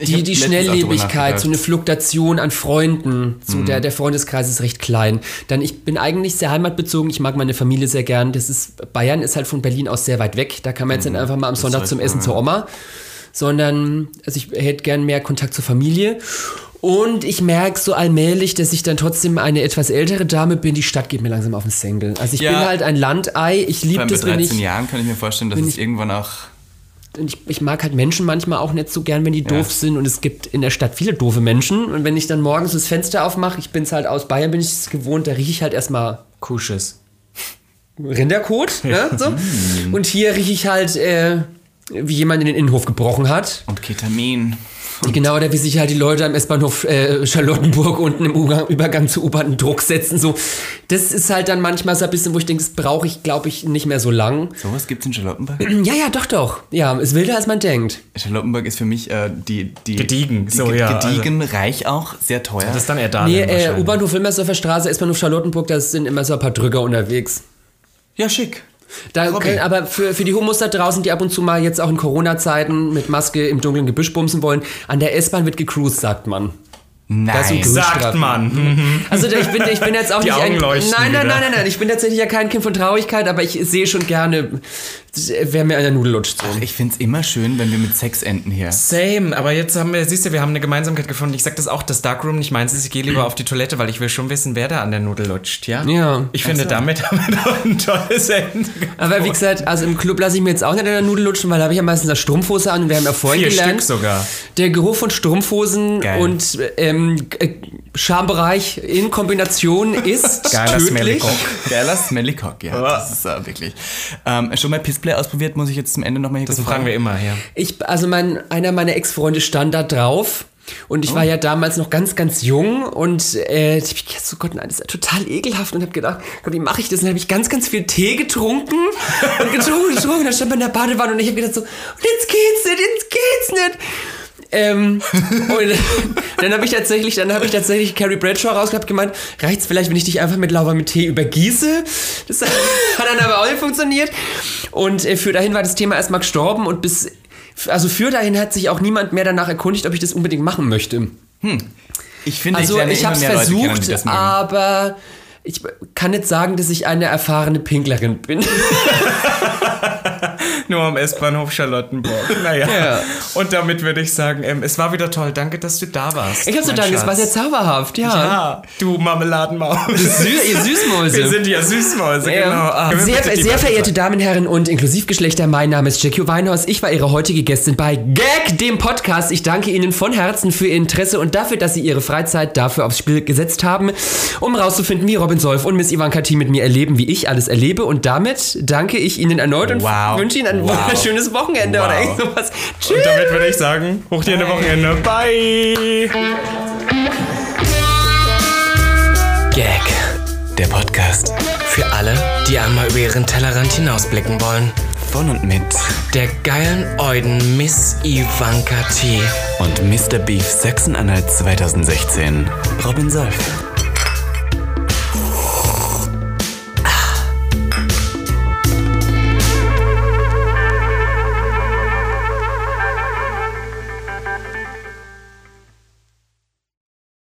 Die, die Schnelllebigkeit, so eine Fluktuation an Freunden. So mhm. der, der Freundeskreis ist recht klein. Dann, ich bin eigentlich sehr heimatbezogen, ich mag meine Familie sehr gern. Das ist, Bayern ist halt von Berlin aus sehr weit weg. Da kann man jetzt mhm. einfach mal am Sonntag zum Essen zur Oma. Sondern, also ich hätte gern mehr Kontakt zur Familie. Und ich merke so allmählich, dass ich dann trotzdem eine etwas ältere Dame bin. Die Stadt geht mir langsam auf den Senkel. Also ich ja. bin halt ein Landei. Ich liebe das, wenn ich... Mit 13 Jahren kann ich mir vorstellen, dass es irgendwann auch ich, ich, mag halt Menschen manchmal auch nicht so gern, wenn die ja. doof sind. Und es gibt in der Stadt viele doofe Menschen. Und wenn ich dann morgens das Fenster aufmache, ich bin es halt aus Bayern, bin ich es gewohnt, da rieche ich halt erstmal Kusches. Rinderkot. ne, so. Und hier rieche ich halt, äh, wie jemand in den Innenhof gebrochen hat. Und Ketamin. Genau, oder wie sich halt die Leute am S-Bahnhof äh, Charlottenburg unten im Übergang zur U-Bahn Druck setzen. So, das ist halt dann manchmal so ein bisschen, wo ich denke, das brauche ich, glaube ich, nicht mehr so lang. Sowas gibt es in Charlottenburg? Ja, ja, doch, doch. Ja, ist wilder, als man denkt. Charlottenburg ist für mich äh, die, die. Gediegen, die, so, ja. Gediegen, also. reich auch, sehr teuer. Das ist dann eher da. Nee, äh, U-Bahnhof Wilmersdorfer Straße, S-Bahnhof Charlottenburg, da sind immer so ein paar Drücker unterwegs. Ja, schick. Da können, aber für, für die Homos da draußen, die ab und zu mal jetzt auch in Corona-Zeiten mit Maske im dunklen Gebüsch bumsen wollen, an der S-Bahn wird gecruised, sagt man. Nein, sagt man. Mhm. Also ich bin, ich bin jetzt auch Die nicht Augen ein, nein, nein, nein, nein, nein, ich bin tatsächlich ja kein Kind von Traurigkeit, aber ich sehe schon gerne, wer mir einer Nudel lutscht. So. Ach, ich finde es immer schön, wenn wir mit Sex enden hier. Same, aber jetzt haben wir, siehst du, wir haben eine Gemeinsamkeit gefunden. Ich sag das auch, das Darkroom nicht meins ist, ich gehe lieber auf die Toilette, weil ich will schon wissen, wer da an der Nudel lutscht, ja? Ja. Ich finde, so. damit haben wir doch ein tolles Ende. Aber wie gesagt, also im Club lasse ich mir jetzt auch nicht an der Nudel lutschen, weil da habe ich ja meistens eine Strumpfhose an und wir haben ja vorhin Vier gelernt. Stück sogar. Der Geruch von Strumpfhosen Geil. und ähm, Schambereich in Kombination ist Geiler tödlich. Geiler Smelly Cock, ja. Das ist uh, wirklich. Ähm, schon mal Pissplay ausprobiert, muss ich jetzt zum Ende nochmal hier Das fragen. fragen wir immer, ja. Ich, also mein, einer meiner Ex-Freunde stand da drauf. Und ich oh. war ja damals noch ganz, ganz jung und äh, ich hab gedacht, so Gott, nein, das ist ja total ekelhaft und habe gedacht, Gott, wie mache ich das? Und dann habe ich ganz, ganz viel Tee getrunken und getrunken und getrunken. Und dann stand man in der Badewanne und ich habe gedacht so, jetzt geht's nicht, jetzt geht's nicht. Ähm, und dann habe ich tatsächlich, dann habe ich tatsächlich Carrie Bradshaw rausgehabt gemeint, reicht's vielleicht, wenn ich dich einfach mit Lauber mit Tee übergieße? Das hat dann aber auch nicht funktioniert. Und äh, für dahin war das Thema erstmal gestorben und bis, also für dahin hat sich auch niemand mehr danach erkundigt, ob ich das unbedingt machen möchte. Hm. Ich finde, also ich, ich habe es versucht, kennen, aber ich kann nicht sagen, dass ich eine erfahrene Pinklerin bin. Nur am S-Bahnhof Charlottenburg. Naja. Ja. Und damit würde ich sagen, ähm, es war wieder toll. Danke, dass du da warst. Ich habe zu danken, es war sehr zauberhaft, ja. Ja, du Marmeladenmaus. Sü ihr Süßmäuse. Wir sind ja Süßmäuse, ja. genau. Ah, sehr, sehr verehrte Damen, Herren und Inklusivgeschlechter, mein Name ist Jackie Weinhaus. Ich war Ihre heutige Gästin bei Gag, dem Podcast. Ich danke Ihnen von Herzen für Ihr Interesse und dafür, dass Sie Ihre Freizeit dafür aufs Spiel gesetzt haben, um rauszufinden, wie Robin Solf und Miss Ivanka T mit mir erleben, wie ich alles erlebe. Und damit danke ich Ihnen erneut und wow. wünsche Ihnen ein wow. wunderschönes Wochenende wow. oder irgend sowas. Tschüss. Und damit würde ich sagen, hoch dir eine Wochenende. Bye. Gag, der Podcast. Für alle, die einmal über ihren Tellerrand hinausblicken wollen. Von und mit der geilen Euden Miss Ivanka T. Und Mr. Beef Sachsen-Anhalt 2016, Robin Solf.